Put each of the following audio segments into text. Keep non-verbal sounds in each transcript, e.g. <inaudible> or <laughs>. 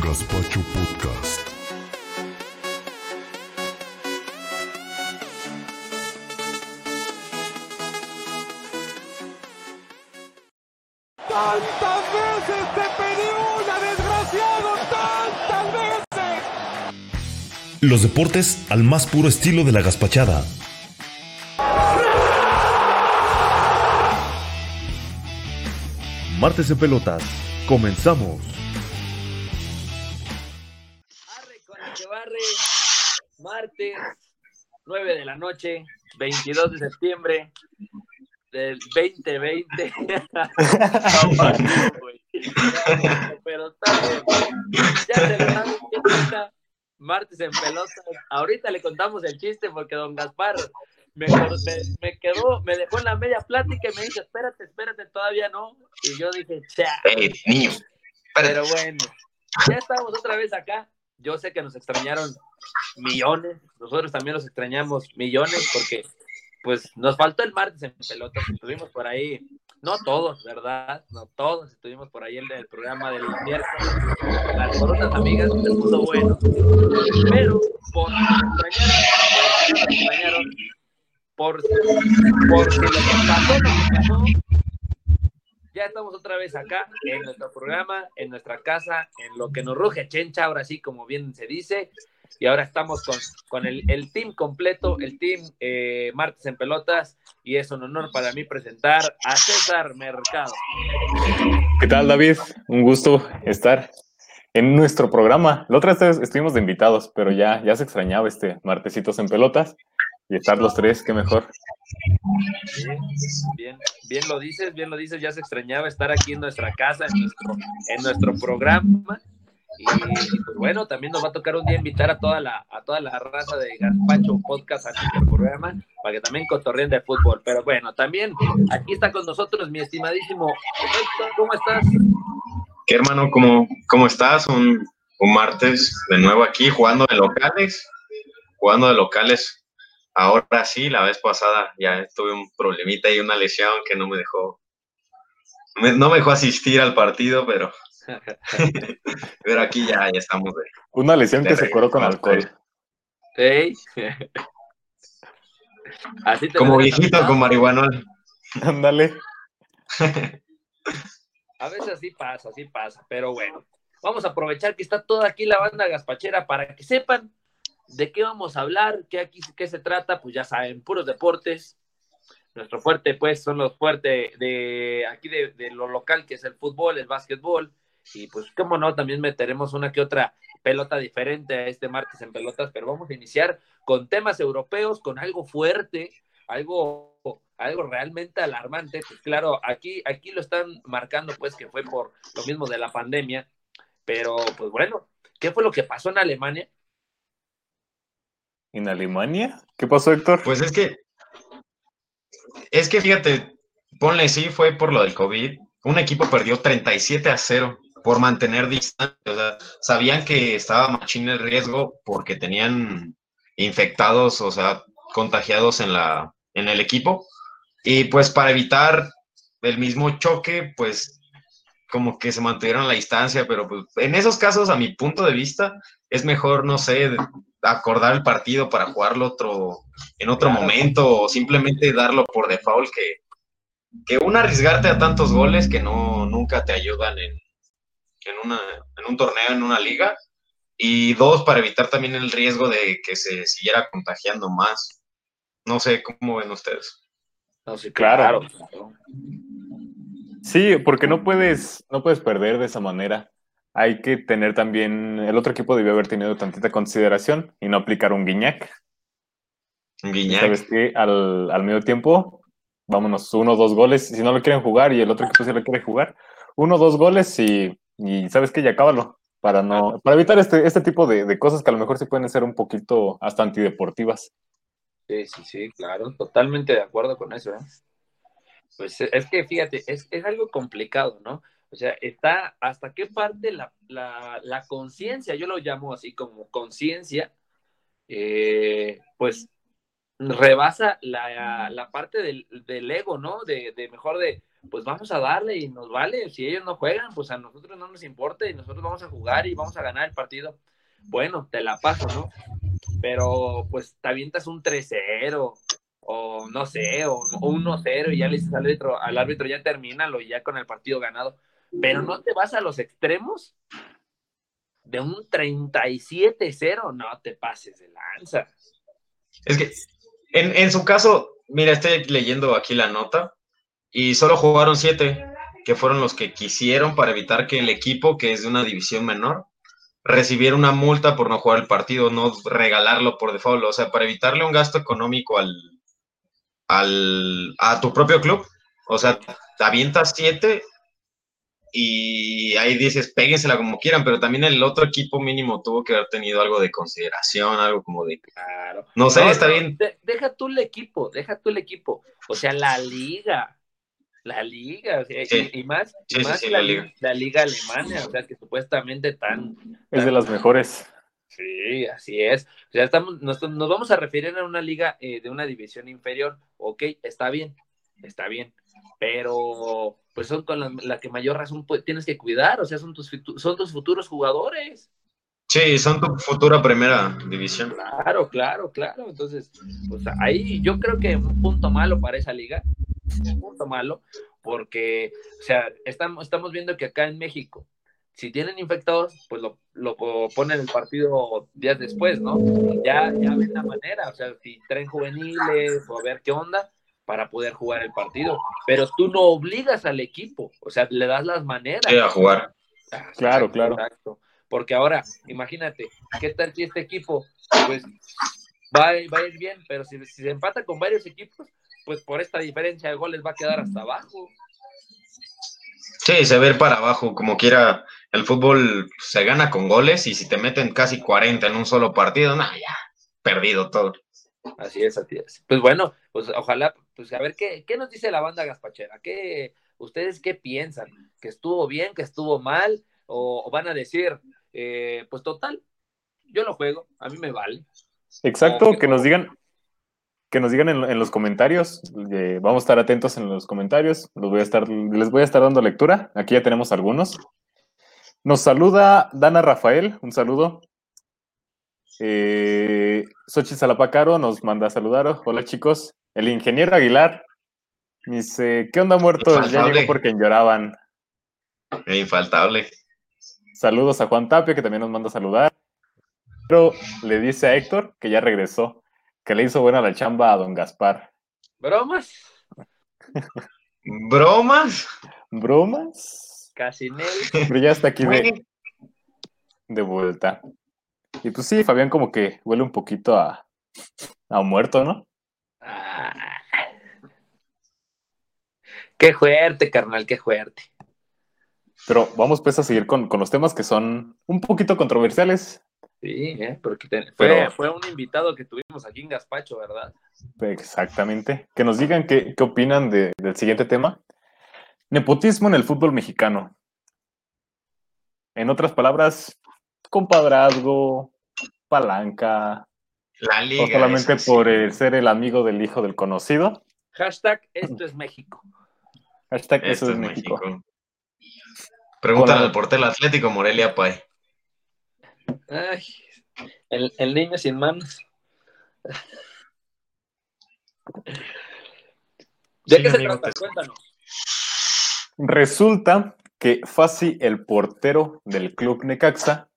Gaspacho Podcast. Los deportes al más puro estilo de la gaspachada. Martes de pelotas. Comenzamos. Arre con el que barre, martes, 9 de la noche, 22 de septiembre del 2020. No, no, güey. No, Pero está bien. Ya se lo saben, ¿qué pasa? Martes en pelota. Ahorita le contamos el chiste porque don Gaspar me, me, me quedó, me dejó en la media plática y me dice, espérate, espérate, todavía no. Y yo dije, cha. Eh, niño. Pero bueno, ya estamos otra vez acá. Yo sé que nos extrañaron millones, nosotros también los extrañamos millones porque pues nos faltó el martes en pelotas, estuvimos por ahí, no todos, ¿verdad? No todos, estuvimos por ahí en el programa del miércoles, las con otras amigas, se puso bueno, pero por extrañaron, por, porque lo que pasó, lo que pasó, ya estamos otra vez acá en nuestro programa, en nuestra casa, en lo que nos ruge Chencha, ahora sí, como bien se dice. Y ahora estamos con, con el, el team completo, el team eh, Martes en Pelotas. Y es un honor para mí presentar a César Mercado. ¿Qué tal, David? Un gusto estar en nuestro programa. La otra vez estuvimos de invitados, pero ya, ya se extrañaba este Martesitos en Pelotas. Y estar los tres, qué mejor. Bien, bien, bien lo dices, bien lo dices. Ya se extrañaba estar aquí en nuestra casa, en nuestro, en nuestro programa. Y, pues bueno, también nos va a tocar un día invitar a toda la, a toda la raza de Gaspacho Podcast a nuestro programa para que también cotorreen de fútbol. Pero bueno, también aquí está con nosotros mi estimadísimo Héctor, ¿cómo estás? ¿Qué hermano? ¿Cómo, cómo estás? Un, un martes de nuevo aquí jugando de locales. Jugando de locales. Ahora sí, la vez pasada ya tuve un problemita y una lesión que no me dejó. no me dejó asistir al partido, pero. <laughs> pero aquí ya, ya estamos de, Una lesión de que se curó con alcohol. Ey. <laughs> Así te Como viejito con marihuana. Ándale. <laughs> A veces así pasa, así pasa, pero bueno, vamos a aprovechar que está toda aquí la banda gaspachera para que sepan de qué vamos a hablar, qué aquí qué se trata, pues ya saben, puros deportes. Nuestro fuerte, pues, son los fuertes de aquí de, de lo local, que es el fútbol, el básquetbol, y pues, cómo no, también meteremos una que otra pelota diferente a este martes en pelotas, pero vamos a iniciar con temas europeos, con algo fuerte, algo, algo realmente alarmante. Pues claro, aquí, aquí lo están marcando, pues, que fue por lo mismo de la pandemia, pero pues bueno, ¿qué fue lo que pasó en Alemania? ¿En Alemania? ¿Qué pasó, Héctor? Pues es que. Es que fíjate, ponle sí, fue por lo del COVID. Un equipo perdió 37 a 0 por mantener distancia. O sea, sabían que estaba machín el riesgo porque tenían infectados, o sea, contagiados en, la, en el equipo. Y pues para evitar el mismo choque, pues como que se mantuvieron la distancia, pero pues, en esos casos, a mi punto de vista, es mejor, no sé, acordar el partido para jugarlo otro, en otro Claro. momento o simplemente darlo por default que, que un arriesgarte a tantos goles que no nunca te ayudan en, en, una, en un torneo, en una liga. Y dos, para evitar también el riesgo de que se siguiera contagiando más. No sé cómo ven ustedes. No, sí, Claro. claro. Sí, porque no puedes, no puedes perder de esa manera. Hay que tener también, el otro equipo debió haber tenido tantita consideración y no aplicar un guiñac. Un Guiñac. ¿Sabes qué? Al, al medio tiempo, vámonos, uno o dos goles. Si no lo quieren jugar y el otro equipo sí lo quiere jugar, uno o dos goles y, y ¿sabes qué? Ya acábalo. Para, no, para evitar este, este tipo de, de cosas que a lo mejor sí pueden ser un poquito hasta antideportivas. Sí, sí, sí, claro, totalmente de acuerdo con eso, ¿eh? Pues es que fíjate, es, es algo complicado, ¿no? O sea, está hasta qué parte la, la, la conciencia, yo lo llamo así como conciencia, eh, pues rebasa la, la parte del, del, ego, ¿no? De, de, mejor de, pues vamos a darle y nos vale, si ellos no juegan, pues a nosotros no nos importa y nosotros vamos a jugar y vamos a ganar el partido. Bueno, te la paso, ¿no? Pero pues te avientas un 3-0 o no sé, o, o 1-0 y ya le dices al árbitro, al árbitro ya termínalo y ya con el partido ganado. Pero no te vas a los extremos de un 37-0, no te pases de lanza. Es que en, en, su caso, mira, estoy leyendo aquí la nota y solo jugaron siete, que fueron los que quisieron para evitar que el equipo, que es de una división menor, recibiera una multa por no jugar el partido, no regalarlo por default, o sea, para evitarle un gasto económico al, al a tu propio club. O sea, te avientas siete y ahí dices, péguensela como quieran, pero también el otro equipo mínimo tuvo que haber tenido algo de consideración, algo como de... Claro. No sé, No, está no, bien. de- deja tú el equipo, deja tú el equipo. O sea, la liga, la liga, o sea, y- Sí. y, más, y Sí, más sí, la, la liga. la liga alemana, o sea, que supuestamente tan... Es de las mejores. Sí, así es. O sea, estamos, nos, nos vamos a referir a una liga eh, de una división inferior. Ok, está bien, está bien. Pero pues son con la, la que mayor razón pues, tienes que cuidar. O sea, son tus, son tus futuros jugadores. Sí, son tu futura primera división. Claro, claro, claro. Entonces, pues ahí yo creo que un punto malo para esa liga, punto malo, porque, o sea, estamos, estamos viendo que acá en México, si tienen infectados, pues lo, lo ponen el partido días después, ¿no? Ya, ya ven la manera, o sea, si traen juveniles o a ver qué onda para poder jugar el partido, pero tú no obligas al equipo, o sea, le das las maneras. Sí, a jugar. Ah, Claro, exacto, claro. exacto. Porque ahora, imagínate, ¿qué tal si este equipo, pues, va, a- va a ir bien, pero si, si se empata con varios equipos, pues por esta diferencia de goles va a quedar hasta abajo. Sí, se ve para abajo, como quiera. El fútbol se gana con goles y si te meten casi 40 en un solo partido, nah, ya, perdido todo. Así es, así es. Pues bueno, pues ojalá, pues a ver qué, qué nos dice la banda Gaspachera, ¿Qué, ustedes qué piensan, que estuvo bien, que estuvo mal, o, o van a decir, eh, pues total, yo lo juego, a mí me vale. Exacto, que nos digan, que nos digan en, en los comentarios. eh, vamos a estar atentos en los comentarios. Los voy a estar, les voy a estar dando lectura. Aquí ya tenemos algunos. Nos saluda Dana Rafael, un saludo. Eh, Xochitl Salapacaro nos manda a saludar. Hola chicos. El ingeniero Aguilar dice: ¿Qué onda muertos? Ya llegó porque lloraban. Es infaltable. Saludos a Juan Tapia, que también nos manda a saludar. Pero le dice a Héctor que ya regresó, que le hizo buena la chamba a don Gaspar. ¿Bromas? ¿Bromas? ¿Bromas? Casi Nel. Pero ya está aquí de, de vuelta. Y pues sí, Fabián como que huele un poquito a, a muerto, ¿no? Ah. Qué fuerte, carnal, qué fuerte. Pero vamos pues a seguir con, con los temas que son un poquito controversiales. Sí, ¿eh? porque te- fue, Pero- fue un invitado que tuvimos aquí en Gaspacho, ¿verdad? Exactamente. Que nos digan qué, qué opinan de- del siguiente tema. Nepotismo en el fútbol mexicano. En otras palabras, compadrazgo, palanca, la liga. o solamente por eh, ser el amigo del hijo del conocido. Hashtag esto es México. Hashtag Esto es es México. México. Pregúntale Hola. al portero Atlético Morelia Pay. Ay, el, el niño sin manos. ¿De Sí, qué se trata? te- Cuéntanos. Resulta que Fasi, el portero del club Necaxa,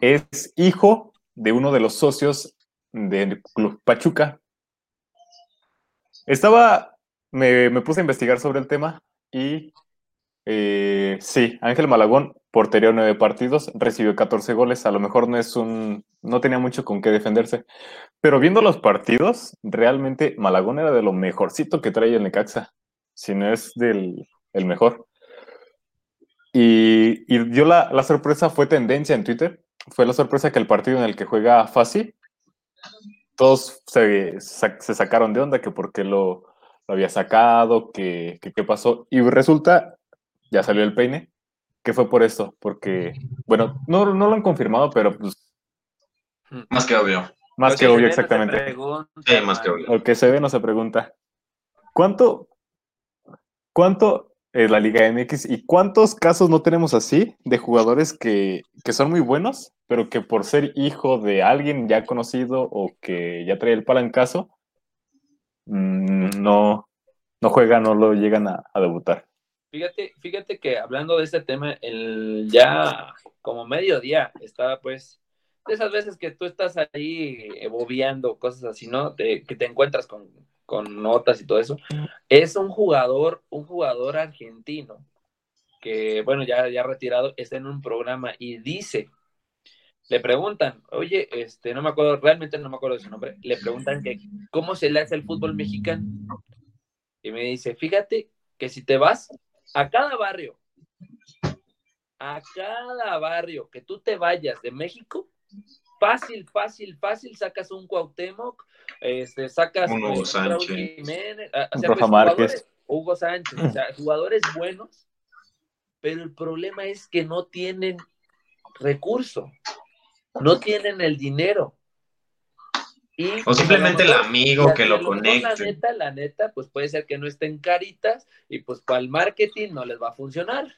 es hijo de uno de los socios del club Pachuca. Estaba, me, me puse a investigar sobre el tema y eh, sí, Ángel Malagón, portería nueve partidos, recibió 14 goles. A lo mejor no es un, no tenía mucho con qué defenderse. Pero viendo los partidos, realmente Malagón era de lo mejorcito que trae el Necaxa si no es del el mejor. Y, y dio la, la sorpresa, fue tendencia en Twitter, fue la sorpresa que el partido en el que juega Fasi, todos se, se sacaron de onda, que por qué lo, lo había sacado, que qué pasó. Y resulta, ya salió el peine, que fue por esto, porque, bueno, no, no lo han confirmado, pero pues Más que obvio. más que obvio no exactamente. pregunta, Sí, más que obvio. Lo que se ve no se pregunta. ¿Cuánto, cuánto es la Liga MX y cuántos casos no tenemos así de jugadores que, que son muy buenos, pero que por ser hijo de alguien ya conocido o que ya trae el palancazo, mm, no, no juegan, no lo llegan a, a debutar? Fíjate, fíjate que hablando de este tema, el ya como mediodía estaba pues de esas veces que tú estás ahí bobeando, cosas así, ¿no? Que te encuentras con, con notas y todo eso. Es un jugador, un jugador argentino que, bueno, ya, ya retirado, está en un programa y dice, le preguntan, oye, este, no me acuerdo, realmente no me acuerdo de su nombre, le preguntan que cómo se le hace el fútbol mexicano. Y me dice, fíjate que si te vas a cada barrio, a cada barrio que tú te vayas de México, fácil, fácil, fácil, sacas un Cuauhtémoc, este, sacas Un Hugo pues, Sánchez. Jiménez, a- o Un sea, Rafa pues, jugadores- Hugo Sánchez, o sea, jugadores buenos, pero el problema es que no tienen recurso, no tienen el dinero. Y, O pues, simplemente el amigo que lo mejor, La neta, la neta, pues puede ser que no estén caritas y pues para el marketing no les va a funcionar.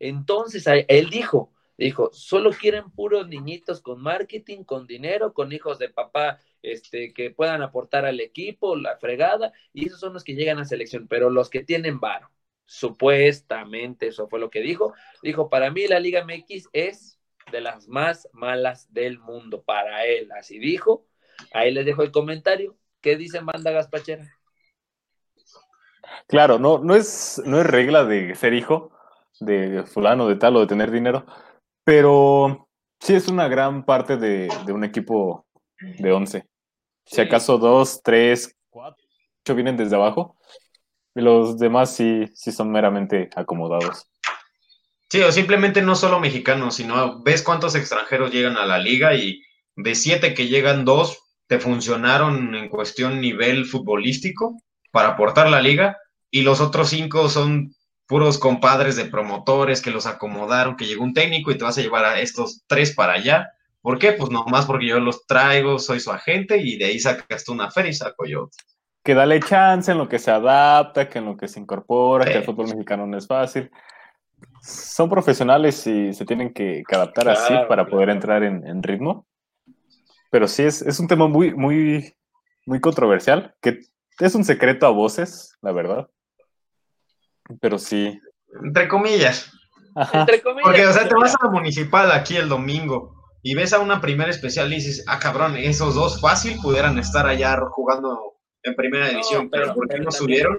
Entonces, él dijo, dijo, solo quieren puros niñitos con marketing, con dinero, con hijos de papá, este, que puedan aportar al equipo, la fregada, y esos son los que llegan a selección, pero los que tienen varo, supuestamente, eso fue lo que dijo, dijo, para mí la Liga MX es de las más malas del mundo, para él, así dijo, ahí les dejo el comentario, ¿qué dice Manda Gaspachera? Claro, no, no, es, no es regla de ser hijo de fulano, de tal o de tener dinero, pero sí es una gran parte de, de un equipo de 11. Si Sí. acaso dos, tres, cuatro ocho vienen desde abajo, y los demás sí, sí son meramente acomodados. Sí, o simplemente no solo mexicanos, sino ves cuántos extranjeros llegan a la liga y de siete que llegan, dos te funcionaron en cuestión nivel futbolístico para aportar la liga y los otros cinco son puros compadres de promotores que los acomodaron, que llegó un técnico y te vas a llevar a estos tres para allá. ¿Por qué? Pues nomás porque yo los traigo, soy su agente y de ahí sacas tú una feria y saco yo. Que dale chance en lo que se adapta, que en lo que se incorpora, Sí. que el fútbol mexicano no es fácil. Son profesionales y se tienen que, que adaptar así Claro, para poder entrar en, en ritmo. Pero sí, es, es un tema muy, muy, muy controversial, que es un secreto a voces, la verdad. Pero sí. Entre comillas. Ajá. Entre comillas, Porque, o sea, te vas a la municipal aquí el domingo y ves a una primera especial y dices, ah, cabrón, esos dos fácil pudieran estar allá jugando en primera No, división, pero- pero, ¿por qué pero no también- subieron?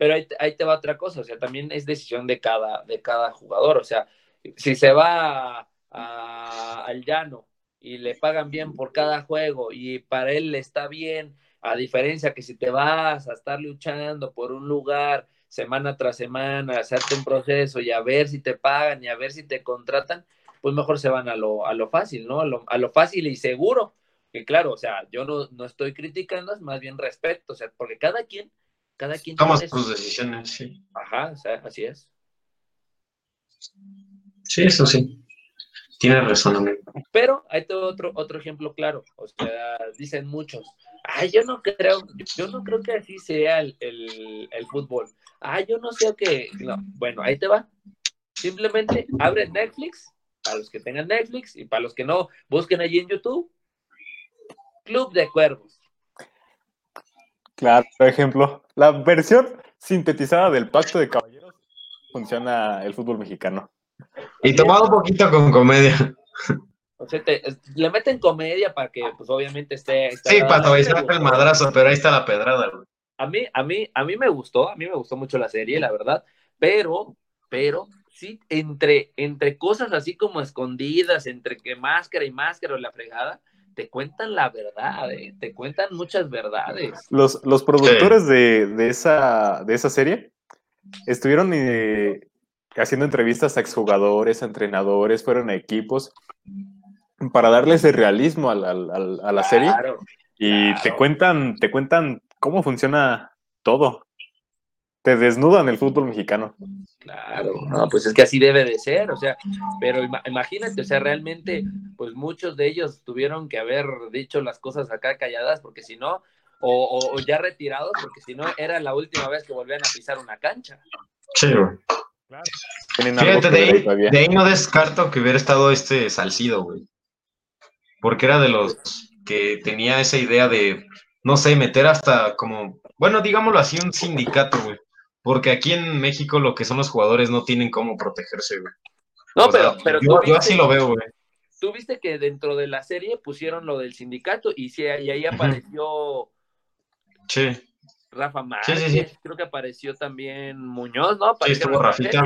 Pero ahí, te va otra cosa, o sea, también es decisión de cada, de cada jugador, o sea, si se va a- al llano y le pagan bien por cada juego y para él le está bien, a diferencia que si te vas a estar luchando por un lugar semana tras semana, hacerte un proceso y a ver si te pagan y a ver si te contratan, pues mejor se van a lo, a lo fácil, ¿no? A lo, a lo fácil y seguro, que claro, o sea, yo no, no estoy criticando, es más bien respeto, o sea, porque cada quien, cada quien Tomas tiene tus su- decisiones, sí. Ajá, o sea, así es. Sí, eso sí. Tienes razón, amigo. Pero hay otro, otro ejemplo claro. O sea, dicen muchos, ay, yo no creo, yo no creo que así sea el, el, el fútbol. Ah, yo no sé que. No. Bueno, ahí te va. Simplemente abre Netflix, para los que tengan Netflix, y para los que no, busquen allí en YouTube. Club de Cuervos. Claro, por ejemplo, la versión sintetizada del Pacto de Caballeros funciona el fútbol mexicano. Y tomado un poquito con comedia. O sea, te- le meten comedia para que, pues, obviamente esté. esté Sí, para suavizarte el madrazo, pero ahí está la pedrada, güey. A mí, a mí, a mí me gustó, a mí me gustó mucho la serie, la verdad, pero, pero, sí, entre, entre cosas así como escondidas, entre que máscara y máscara o la fregada, te cuentan la verdad, eh, te cuentan muchas verdades. Los, los productores de, de esa, de esa serie estuvieron eh, haciendo entrevistas a exjugadores, a entrenadores, fueron a equipos para darles el realismo al- al- al- a la serie Claro, y claro. te cuentan, te cuentan cómo funciona todo. te desnudan el fútbol mexicano. Claro, no, pues es que así debe de ser, o sea, pero ima- imagínate, o sea, realmente, pues muchos de ellos tuvieron que haber dicho las cosas acá calladas, porque si no, o, o- o ya retirados, porque si no, era la última vez que volvían a pisar una cancha. Sí, güey. Algo Fíjate, de ahí de ahí no descarto que hubiera estado este Salcido, güey. Porque era de los que tenía esa idea de, no sé, meter hasta como, bueno, digámoslo así, un sindicato, güey. Porque aquí en México lo que son los jugadores no tienen cómo protegerse, güey. No, O sea, pero, yo, tú yo así lo veo, güey. tú viste que dentro de la serie pusieron lo del sindicato y, sí, y ahí apareció Sí. Rafa Márquez, Sí, sí, sí. creo que apareció también Muñoz, ¿no? Sí, estuvo Rafita.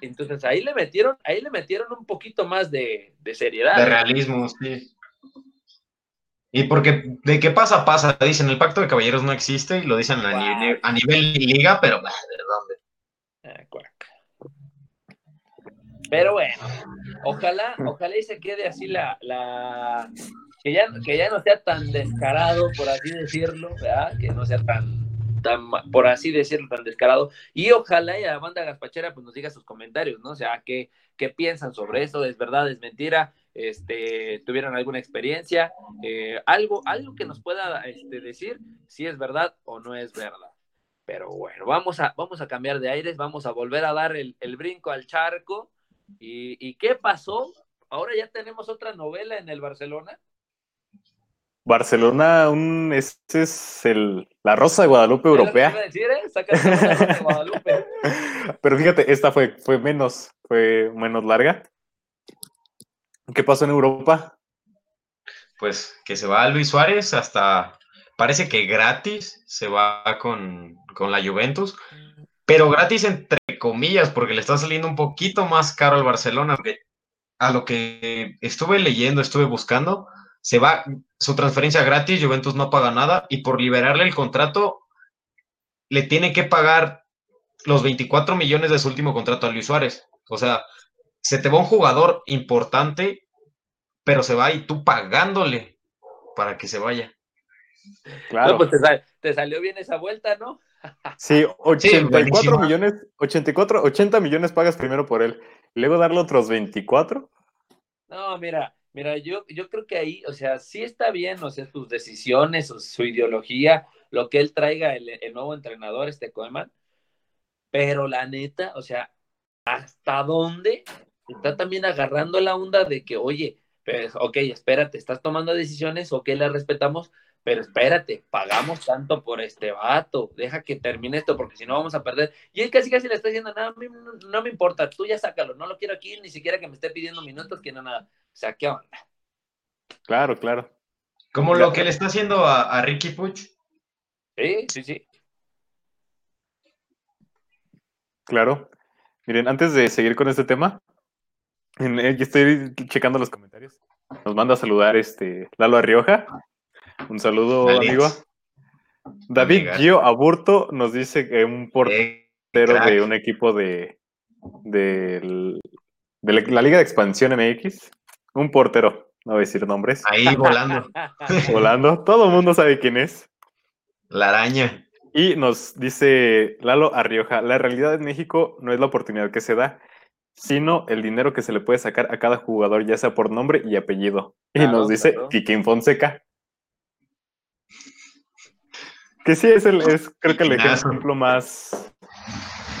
Entonces ahí le metieron, ahí le metieron un poquito más de, de seriedad. De realismo, sí. Y porque de qué pasa, pasa. Dicen, el pacto de caballeros no existe y lo dicen a, nivel, a nivel liga, pero bah, ¿de dónde? Ah, cuac. Pero bueno, ojalá, <laughs> ojalá y se quede así la, la que ya, que ya no sea tan descarado, por así decirlo, ¿verdad? Que no sea tan, tan, por así decirlo, tan descarado. Y ojalá y la banda gaspachera pues nos diga sus comentarios, ¿no? O sea, qué, qué piensan sobre eso, es verdad, es mentira, este, tuvieron alguna experiencia, eh, algo, algo que nos pueda este, decir si es verdad o no es verdad. Pero bueno, vamos a, vamos a cambiar de aires, vamos a volver a dar el, el brinco al charco. ¿Y, ¿Y qué pasó? Ahora ya tenemos otra novela en el Barcelona. Barcelona, un, este es el, la Rosa de Guadalupe ¿Es lo que te iba europea. a decir, eh? Sácate una Rosa de Guadalupe. <laughs> Pero fíjate, esta fue, fue menos, fue menos larga. ¿Qué pasó en Europa? Pues que se va Luis Suárez hasta, parece que gratis se va con, con la Juventus, pero gratis entre comillas, porque le está saliendo un poquito más caro al Barcelona, a lo que estuve leyendo, estuve buscando, se va su transferencia gratis, Juventus no paga nada, y por liberarle el contrato, le tiene que pagar los 24 millones de su último contrato a Luis Suárez. O sea, se te va un jugador importante, pero se va y tú pagándole para que se vaya. Claro. No, pues te, sal- te salió bien esa vuelta, ¿no? <laughs> Sí, 84 buenísimo. millones, 84, 80 millones pagas primero por él. Luego darle otros 24. No, mira, mira, yo, yo creo que ahí, o sea, sí está bien, o sea, sus decisiones, su, su ideología, lo que él traiga el, el nuevo entrenador, este Koeman, pero la neta, o sea, ¿hasta dónde está también agarrando la onda de que, oye, pues, ok, espérate, estás tomando decisiones, ok, las respetamos, pero espérate, pagamos tanto por este vato, deja que termine esto, porque si no vamos a perder. Y él casi casi le está diciendo, no, a mí no, no me importa, tú ya sácalo, no lo quiero aquí, ni siquiera que me esté pidiendo minutos, que no nada. O sea, ¿qué onda? Claro, claro. Como lo que le está haciendo a, a Ricky Puch. Sí, sí, sí. Claro. Miren, antes de seguir con este tema, en- estoy checando los comentarios. Nos manda a saludar este Lalo Arrioja. Un saludo, amigo. David Amigas. Gio Aburto nos dice que un portero Eh, crack. de un equipo de, de la- la Liga de Expansión MX. Un portero, no voy a decir nombres. ahí volando. <laughs> Volando. Todo el mundo sabe quién es. La araña. Y nos dice Lalo Arrioja, la realidad en México no es la oportunidad que se da, sino el dinero que se le puede sacar a cada jugador, ya sea por nombre y apellido. Y Claro, nos dice claro. Kikín Fonseca. Que sí es el, es creo que el ejemplo más,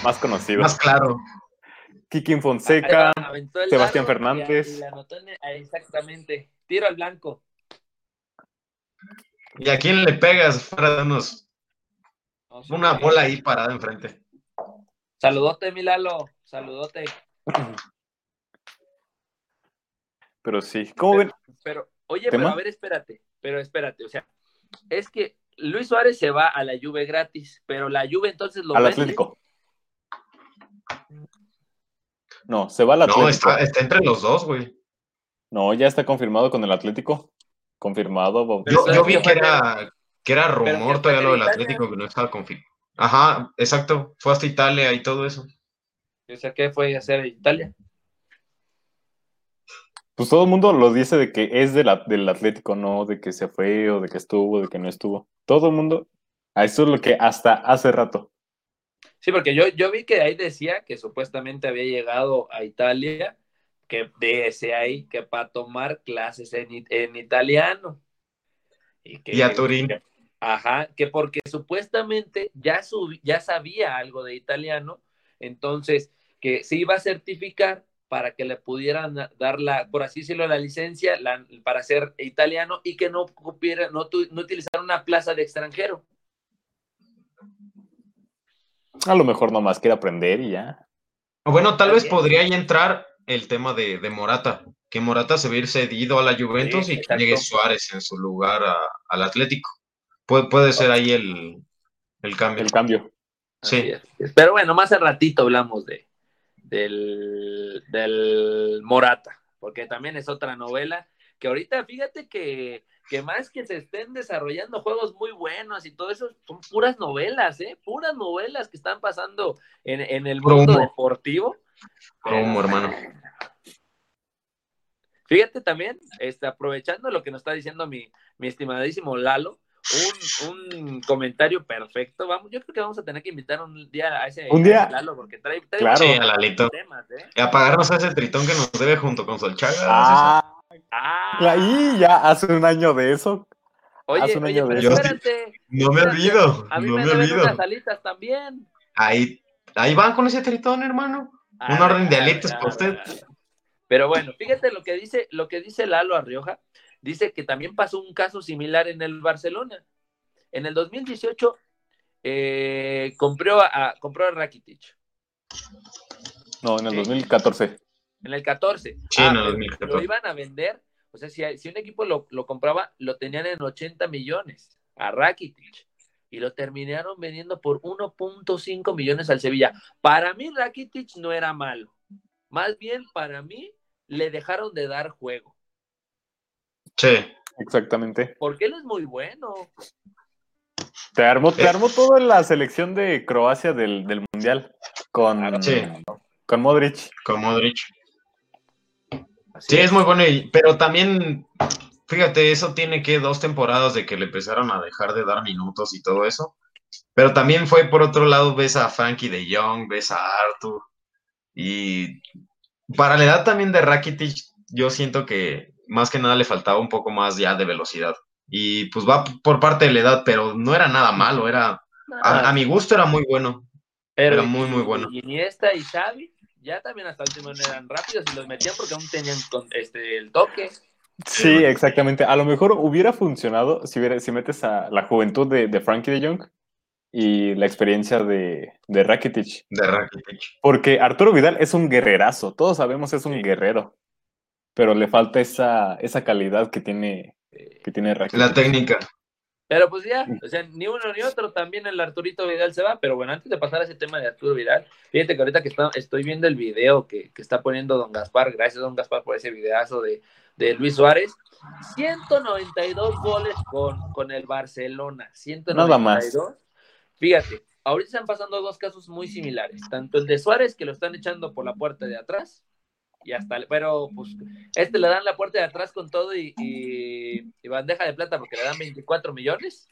más conocido. Más claro. Kikín Fonseca, Sebastián dardo y a- Fernández. y la anotó en el- ah, exactamente. Tiro al blanco. ¿Y a quién le pegas fuera de unos, No sé una qué. bola ahí parada enfrente? Saludote, Milalo. Saludote. Pero sí. ¿Cómo ven? Pero, oye, ¿Tema? pero a ver, espérate. Pero espérate, o sea, es que Luis Suárez se va a la Juve gratis, pero la Juve entonces lo Al vende. Atlético. No, se va al No, Atlético. está, está entre los dos, güey. No, ya está confirmado con el Atlético. Confirmado. Bob. Pero Yo, ¿sabes yo vi que era, que era rumor todavía lo de del. Atlético que no estaba confirmado. Ajá, exacto. Fue hasta Italia y todo eso. O sea, ¿qué fue a hacer en Italia? Pues todo el mundo lo dice de que es de la- del Atlético, no de que se fue o de que estuvo, de que no estuvo. Todo el mundo eso es lo que hasta hace rato. Sí, porque yo, yo vi que ahí decía que supuestamente había llegado a Italia, que de ahí, que para tomar clases en, en italiano. Y, que, Y a Turín. que- ajá, que porque supuestamente ya, sub- ya sabía algo de italiano, entonces que se iba a certificar para que le pudieran dar la, por así decirlo, la licencia la- para ser italiano y que no cupiera, no, tu- no utilizara una plaza de extranjero. A lo mejor nomás quiere aprender y ya. Bueno, tal vez podría ahí entrar el tema de, de Morata, que Morata se va a ir cedido a la Juventus Sí, y que llegue Suárez en su lugar a- al Atlético. Puede, puede ser ahí el, el cambio. El cambio. Sí. Es. Pero bueno, más al ratito hablamos de del, del Morata, porque también es otra novela que ahorita fíjate que, que más que se estén desarrollando juegos muy buenos y todo eso, son puras novelas, ¿eh? Puras novelas que están pasando en, en el mundo deportivo. Puro humo, hermano. Fíjate también, este, aprovechando lo que nos está diciendo mi, mi estimadísimo Lalo, un, un comentario perfecto. Vamos, yo creo que vamos a tener que invitar un día a ese, Un día. a Lalo, porque trae, trae Claro. Sí, a Lalito. temas, ¿eh? Y apagarnos a ese tritón que nos debe junto con Solchaga. Ah, Ah, y ya hace un año de eso. oye, hace un oye, año de eso. espérate. no me olvido, A mí no me, me olvido. unas alitas también. Ahí, ahí van con ese tritón, hermano. Un orden de alitas para usted. Pero bueno, fíjate lo que dice, lo que dice Lalo Arrioja. Dice que también pasó un caso similar en el Barcelona. En el 2018 eh, compró, a, compró a Rakitic. No, en el Sí. 2014. En el 14. Sí, en el pero 2014. Lo iban a vender. O sea, si, si un equipo lo, lo compraba, lo tenían en 80 millones a Rakitic. Y lo terminaron vendiendo por 1.5 millones al Sevilla. Para mí, Rakitic no era malo. Más bien, para mí, le dejaron de dar juego. Sí. Exactamente. Porque él es muy bueno. Te armó, te Eh. armó toda la selección de Croacia del, del Mundial. Con, Sí. con Modric. Con Modric. Así Sí, es muy bueno, y- pero también, fíjate, eso tiene que dos temporadas de que le empezaron a dejar de dar minutos y todo eso. Pero también fue por otro lado, ves a Frankie de Jong, ves a Arthur. Y para la edad también de Rakitic, yo siento que más que nada le faltaba un poco más ya de velocidad. Y pues va por parte de la edad, pero no era nada malo, era, a, a mi gusto era muy bueno. Pero era muy, muy bueno. Y Iniesta y Xavi ya también hasta el último no eran rápidos y los metían porque aún tenían con- este, el toque. Sí, exactamente. A lo mejor hubiera funcionado si, hubiera- si metes a la juventud de, de Frankie de Jong y la experiencia de, de Rakitic. De Rakitic. Porque Arturo Vidal es un guerrerazo, todos sabemos es un guerrero, pero le falta esa, esa calidad que tiene, que tiene Rakitic. La técnica. Pero pues ya, o sea, ni uno ni otro, también el Arturito Vidal se va, pero bueno, antes de pasar a ese tema de Arturo Vidal, fíjate que ahorita que está- estoy viendo el video que, que está poniendo Don Gaspar, gracias Don Gaspar por ese videazo de, de Luis Suárez, 192 goles con, con el Barcelona, 192. Nada más. Fíjate, ahorita están pasando dos casos muy similares, tanto el de Suárez, que lo están echando por la puerta de atrás, y hasta, pero pues este le dan la puerta de atrás con todo y, y- y bandeja de plata porque le dan 24 millones.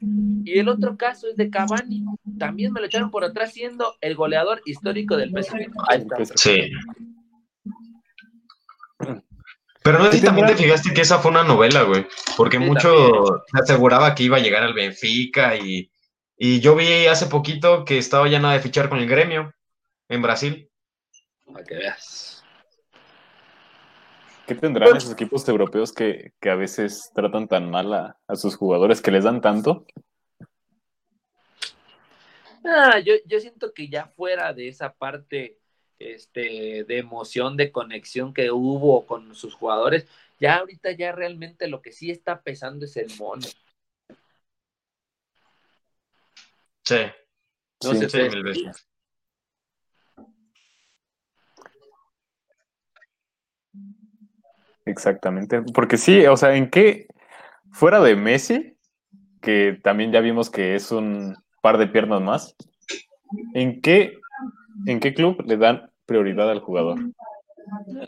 Y el otro caso es de Cavani. También me lo echaron por atrás siendo el goleador histórico del PSG. Ahí está. Sí. Pero no sé si también te fijaste que esa fue una novela, güey. Porque Sí, mucho se aseguraba que iba a llegar al Benfica y, y yo vi hace poquito que estaba ya nada de fichar con el gremio en Brasil. Para que veas. ¿Qué tendrán esos equipos europeos que, que a veces tratan tan mal a, a sus jugadores, que les dan tanto? Ah, yo, yo siento que ya fuera de esa parte este, de emoción, de conexión que hubo con sus jugadores, ya ahorita ya realmente lo que sí está pesando es el mono. Sí. No Sí, sé, sí, mil veces. Exactamente. Porque sí, o sea, ¿en qué? Fuera de Messi, que también ya vimos que es un par de piernas más, ¿en qué, en qué club le dan prioridad al jugador?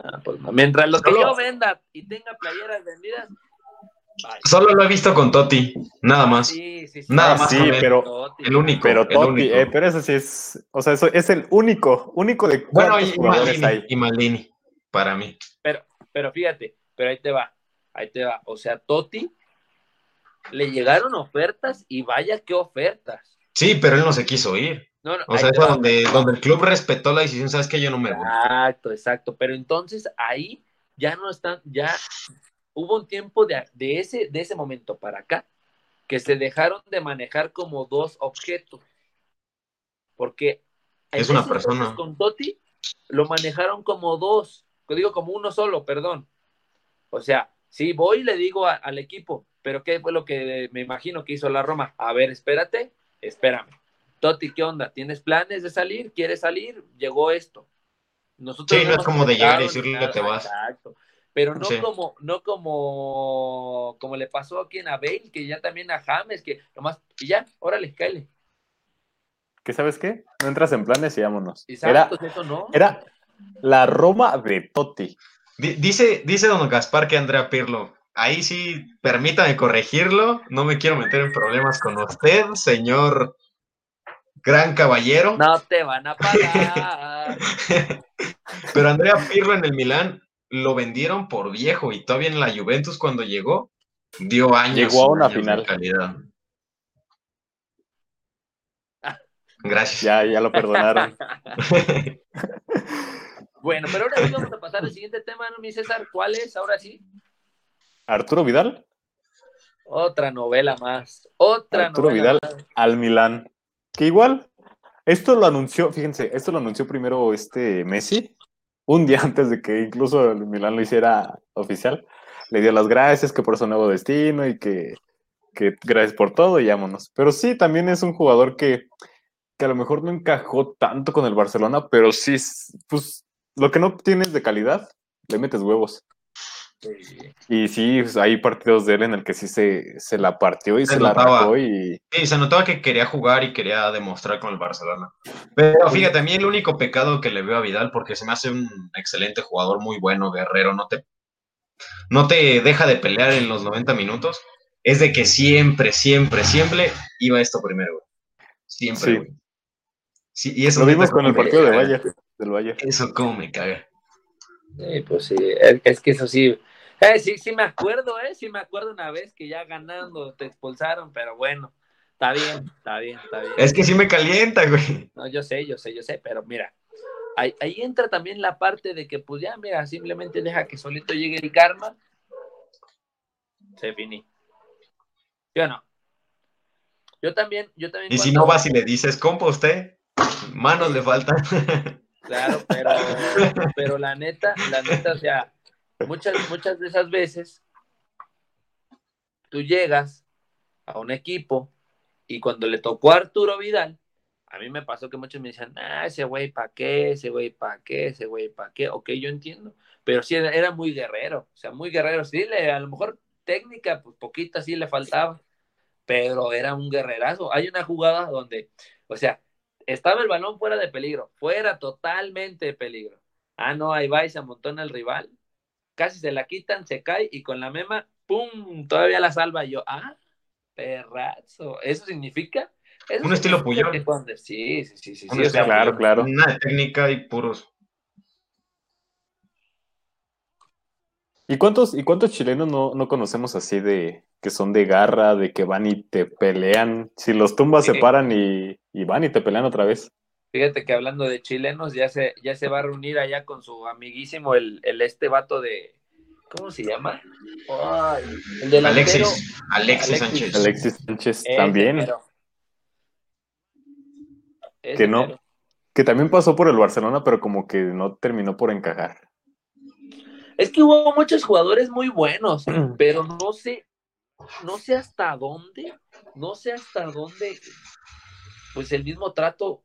Ah, pues. Mientras lo que Solo- yo venda y tenga playeras vendidas. Solo lo he visto con Totti, nada más. Sí, sí, sí. Nada Ah, más sí, pero- Totti. El único. Pero el Totti, único. eh, pero ese sí es, o sea, eso es el único, único de Bueno, y jugadores Maldini, hay. y Maldini, para mí. Pero, pero fíjate, pero ahí te va, ahí te va. O sea, Totti le llegaron ofertas y vaya qué ofertas. Sí, pero él no se quiso ir. No, no, O sea, va. donde, donde el club respetó la decisión, sabes que yo no me voy. Exacto, exacto. Pero entonces ahí ya no están, ya hubo un tiempo de, de ese, de ese momento para acá que se dejaron de manejar como dos objetos. Porque Es una persona. Con Totti lo manejaron como dos, digo como uno solo, perdón. O sea, sí, voy y le digo a- al equipo, pero ¿qué fue lo que me imagino que hizo la Roma? A ver, espérate, espérame. Totti, ¿qué onda? ¿Tienes planes de salir? ¿Quieres salir? Llegó esto. Nosotros Sí, no es como de llegar y decirle, nada, "Te vas". Exacto. Pero no Sí. como, no como, como le pasó aquí en Abel, que ya también a James, que nomás, y ya, órale, cáele. ¿Qué sabes qué? No entras en planes y vámonos. Era, Exacto, eso no. era la Roma de Totti. Di- Dice, dice don Gaspar que Andrea Pirlo. Ahí sí, permítame corregirlo. No me quiero meter en problemas con usted, señor gran caballero. No te van a pagar. <laughs> Pero Andrea Pirlo en el Milán lo vendieron por viejo y todavía en la Juventus cuando llegó dio años. Llegó a una final. calidad. <laughs> Gracias. Ya, ya lo perdonaron. <laughs> bueno, pero ahora sí vamos a pasar al siguiente tema, ¿no, mi César? ¿Cuál es? Ahora sí. Arturo Vidal Otra novela más. Otra Arturo novela Vidal. más. al Milán. Que igual, esto lo anunció, fíjense, esto lo anunció primero este Messi, un día <laughs> antes de que incluso el Milán lo hiciera oficial. Le dio las gracias que por su nuevo destino y que, que gracias por todo y vámonos. Pero sí, también es un jugador que, que a lo mejor no encajó tanto con el Barcelona, pero sí, pues lo que no tienes de calidad, le metes huevos. Y sí, pues, hay partidos de él en el que sí se, se la partió y Se se, la notaba. y Sí, se notaba que quería jugar y quería demostrar con el Barcelona. Pero fíjate, a mí el único pecado que le veo a Vidal, porque se me hace un excelente jugador, muy bueno, guerrero, no te, no te deja de pelear en los 90 minutos, es de que siempre, siempre, siempre iba esto primero, güey. Siempre, Sí. güey. Sí, y eso lo vimos con el partido de caga. Del Bayern. Eso como me caga. Sí, pues sí, es, que eso sí. Eh, sí, sí me acuerdo, ¿eh? Sí me acuerdo una vez que ya ganando te expulsaron, pero bueno, está bien, está bien, está bien. Es que sí me calienta, güey. No, yo sé, yo sé, yo sé, pero mira, ahí, ahí entra también la parte de que, pues ya, mira, simplemente deja que solito llegue el karma. Se finí. ¿Sí o no? Yo también, yo también. Y si no vas y le dices, compa, usted, manos le faltan. <laughs> Claro, pero, pero la neta, la neta, o sea, muchas, muchas de esas veces tú llegas a un equipo y cuando le tocó a Arturo Vidal, a mí me pasó que muchos me decían, ah, ese güey, ¿para qué? Ese güey, ¿para qué? Ese güey, ¿para qué? Ok, yo entiendo, pero sí era, era muy guerrero, o sea, muy guerrero. Sí, le, a lo mejor técnica, pues poquita sí le faltaba, pero era un guerrerazo. Hay una jugada donde, o sea, estaba el balón fuera de peligro, fuera totalmente de peligro. Ah, no, ahí va y se amontona el rival. Casi se la quitan, se cae y con la mema, ¡pum! Todavía la salva yo. Ah, perrazo. ¿Eso significa? Eso Un estilo significa Puyol. Sí, sí, sí, sí. Un sí, o sea, estilo claro, claro. De técnica y puros. ¿Y cuántos, ¿Y cuántos chilenos no, no conocemos así de que son de garra, de que van y te pelean? Si los tumbas se paran y, y van y te pelean otra vez. Fíjate que hablando de chilenos, ya se, ya se va a reunir allá con su amiguísimo, el, el este vato de. ¿Cómo se llama? Ay, el delantero. Alexis, Alexis, Alexis. Sánchez. Alexis Sánchez también, Que no. mero. que también pasó por el Barcelona, pero como que no terminó por encajar. Es que hubo muchos jugadores muy buenos, <clears throat> pero no sé, no sé hasta dónde, no sé hasta dónde, pues el mismo trato,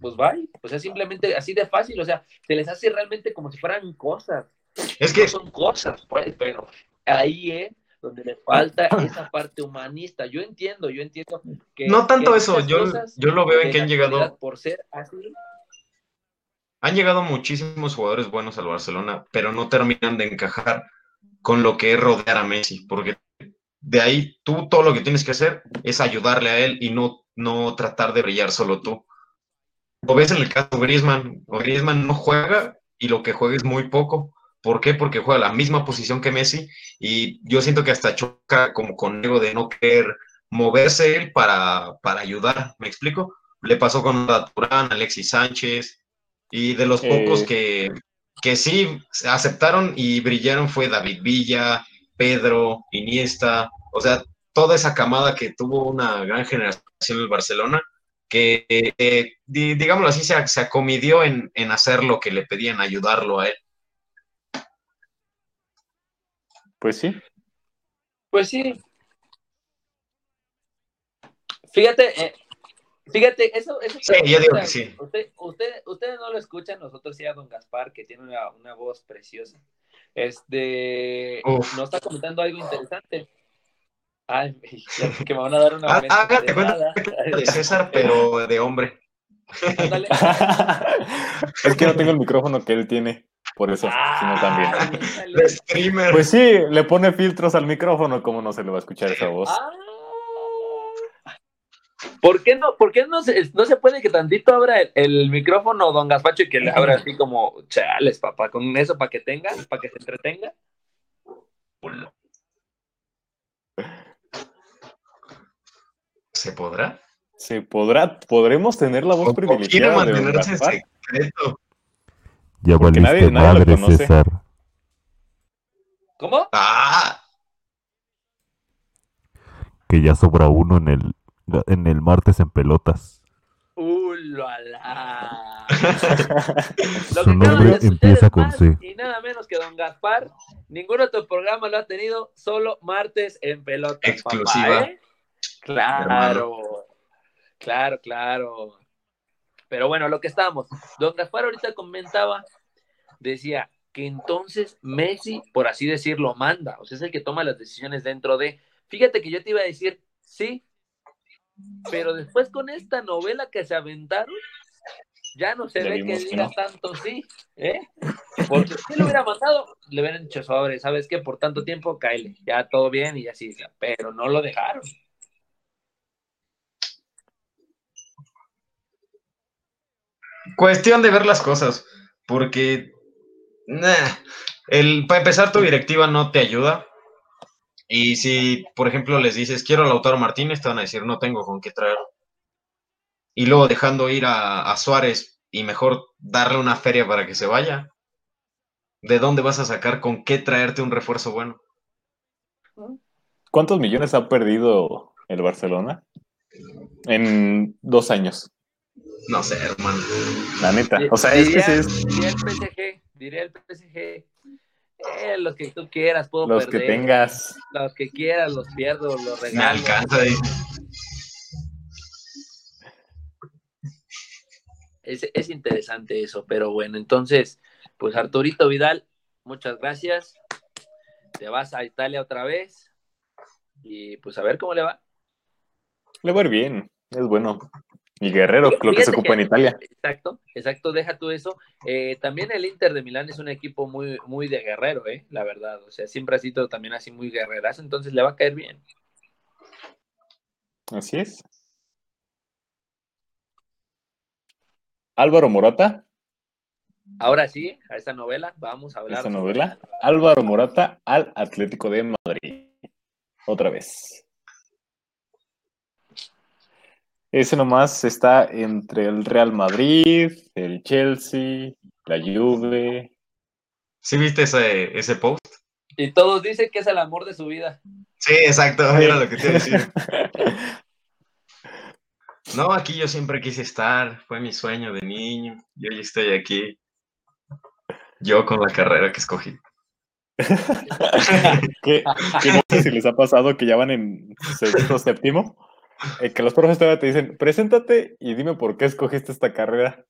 pues va, o sea, simplemente así de fácil, o sea, se les hace realmente como si fueran cosas, Es que no son cosas, pues, pero ahí es donde le falta esa <laughs> parte humanista. Yo entiendo, yo entiendo que No tanto que eso, yo- yo lo veo en que han llegado- Por ser así, han llegado muchísimos jugadores buenos al Barcelona, pero no terminan de encajar con lo que es rodear a Messi, porque de ahí tú todo lo que tienes que hacer es ayudarle a él y no, no tratar de brillar solo tú. Lo ves en el caso de Griezmann, Griezmann no juega y lo que juega es muy poco. ¿Por qué? Porque juega la misma posición que Messi y yo siento que hasta choca como con ego de no querer moverse él para, para ayudar. ¿Me explico? Le pasó con Turán, Alexis Sánchez y de los pocos Eh. que, que sí aceptaron y brillaron fue David Villa, Pedro, Iniesta, o sea, toda esa camada que tuvo una gran generación en el Barcelona, que, eh, di- digámoslo así, se, se acomidió en, en hacer lo que le pedían, ayudarlo a él. Pues sí. Pues sí. Fíjate, eh, fíjate, eso, eso Sí, yo digo que sí. Usted, usted, ustedes no lo escuchan, nosotros sí a Don Gaspar, que tiene una, una voz preciosa. Este Uf. nos está comentando algo interesante. Ay, que me van a dar una mente Ah, Hágate de cuenta de César, pero de hombre. <laughs> Es que no tengo el micrófono que él tiene, por eso, sino también. Ah, streamer. Pues sí, le pone filtros al micrófono, ¿cómo no se le va a escuchar esa voz? ¿Por qué no, por qué no se, no se puede que tantito abra el, el micrófono, don Gaspacho, y que le abra así como, chales, papá, con eso para que tenga, para que se entretenga? ¿Se podrá? ¿Se podrá, podremos tener la voz ¿O privilegiada mantenerse secreto? Ya Porque valiste nadie- nadie lo madre, conoce. César. ¿Cómo? Ah, Que ya sobra uno en el, en el martes en pelotas. ¡Uh, la! <laughs> Su nombre empieza es con más C. Y nada menos que Don Gaspar. Ningún otro programa lo ha tenido, solo martes en pelotas. papá, Exclusiva. ¿eh? Claro, claro, claro. Pero bueno, lo que estábamos. Don Gaspar ahorita comentaba, decía que entonces Messi, por así decirlo, manda. O sea, es el que toma las decisiones dentro de. Fíjate que yo te iba a decir, sí, pero después con esta novela que se aventaron, ya no se Ya ve que diga no. tanto sí, ¿eh? Porque si lo hubiera mandado, le hubieran dicho sobre, ¿sabes qué? Por tanto tiempo, cáele, ya todo bien y así, pero no lo dejaron. cuestión de ver las cosas, porque nah, el, para empezar tu directiva no te ayuda. Y si, por ejemplo, les dices, quiero a Lautaro Martínez, te van a decir, no tengo con qué traer. Y luego dejando ir a, a Suárez y mejor darle una feria para que se vaya. ¿De dónde vas a sacar con qué traerte un refuerzo bueno? ¿Cuántos millones ha perdido el Barcelona? En dos años, No sé, hermano. la neta. O sea, es que diría, sí es diría el PSG, diría el PSG, eh, los que tú quieras, puedo los que perder, tengas. los que quieras, los pierdo, los Me regalo. alcanza. dice. Es, es interesante eso, pero bueno, entonces, pues Arturito Vidal, muchas gracias. Te vas a Italia otra vez y pues a ver cómo le va. Le va a ir bien, es bueno. Y Guerrero, lo que se ocupa en Italia. Exacto, exacto, deja tú eso. Eh, también el Inter de Milán es un equipo muy, muy de guerrero, eh, la verdad. O sea, siempre ha sido también así muy guerrerazo, entonces le va a caer bien. Así es. Álvaro Morata, Ahora sí, a esta novela vamos a hablar. esta novela. Álvaro Morata al Atlético de Madrid. Otra vez. Ese nomás está entre el Real Madrid, el Chelsea, la Juve. ¿Sí viste ese, ese post? Y todos dicen que es el amor de su vida. Sí, exacto, era lo que te iba a decir. <laughs> No, aquí yo siempre quise estar, fue mi sueño de niño, y hoy estoy aquí. Yo con la carrera que escogí. <laughs> que, que no sé si les ha pasado que ya van en sexto séptimo, eh, que los profes todavía te dicen, preséntate y dime por qué escogiste esta carrera.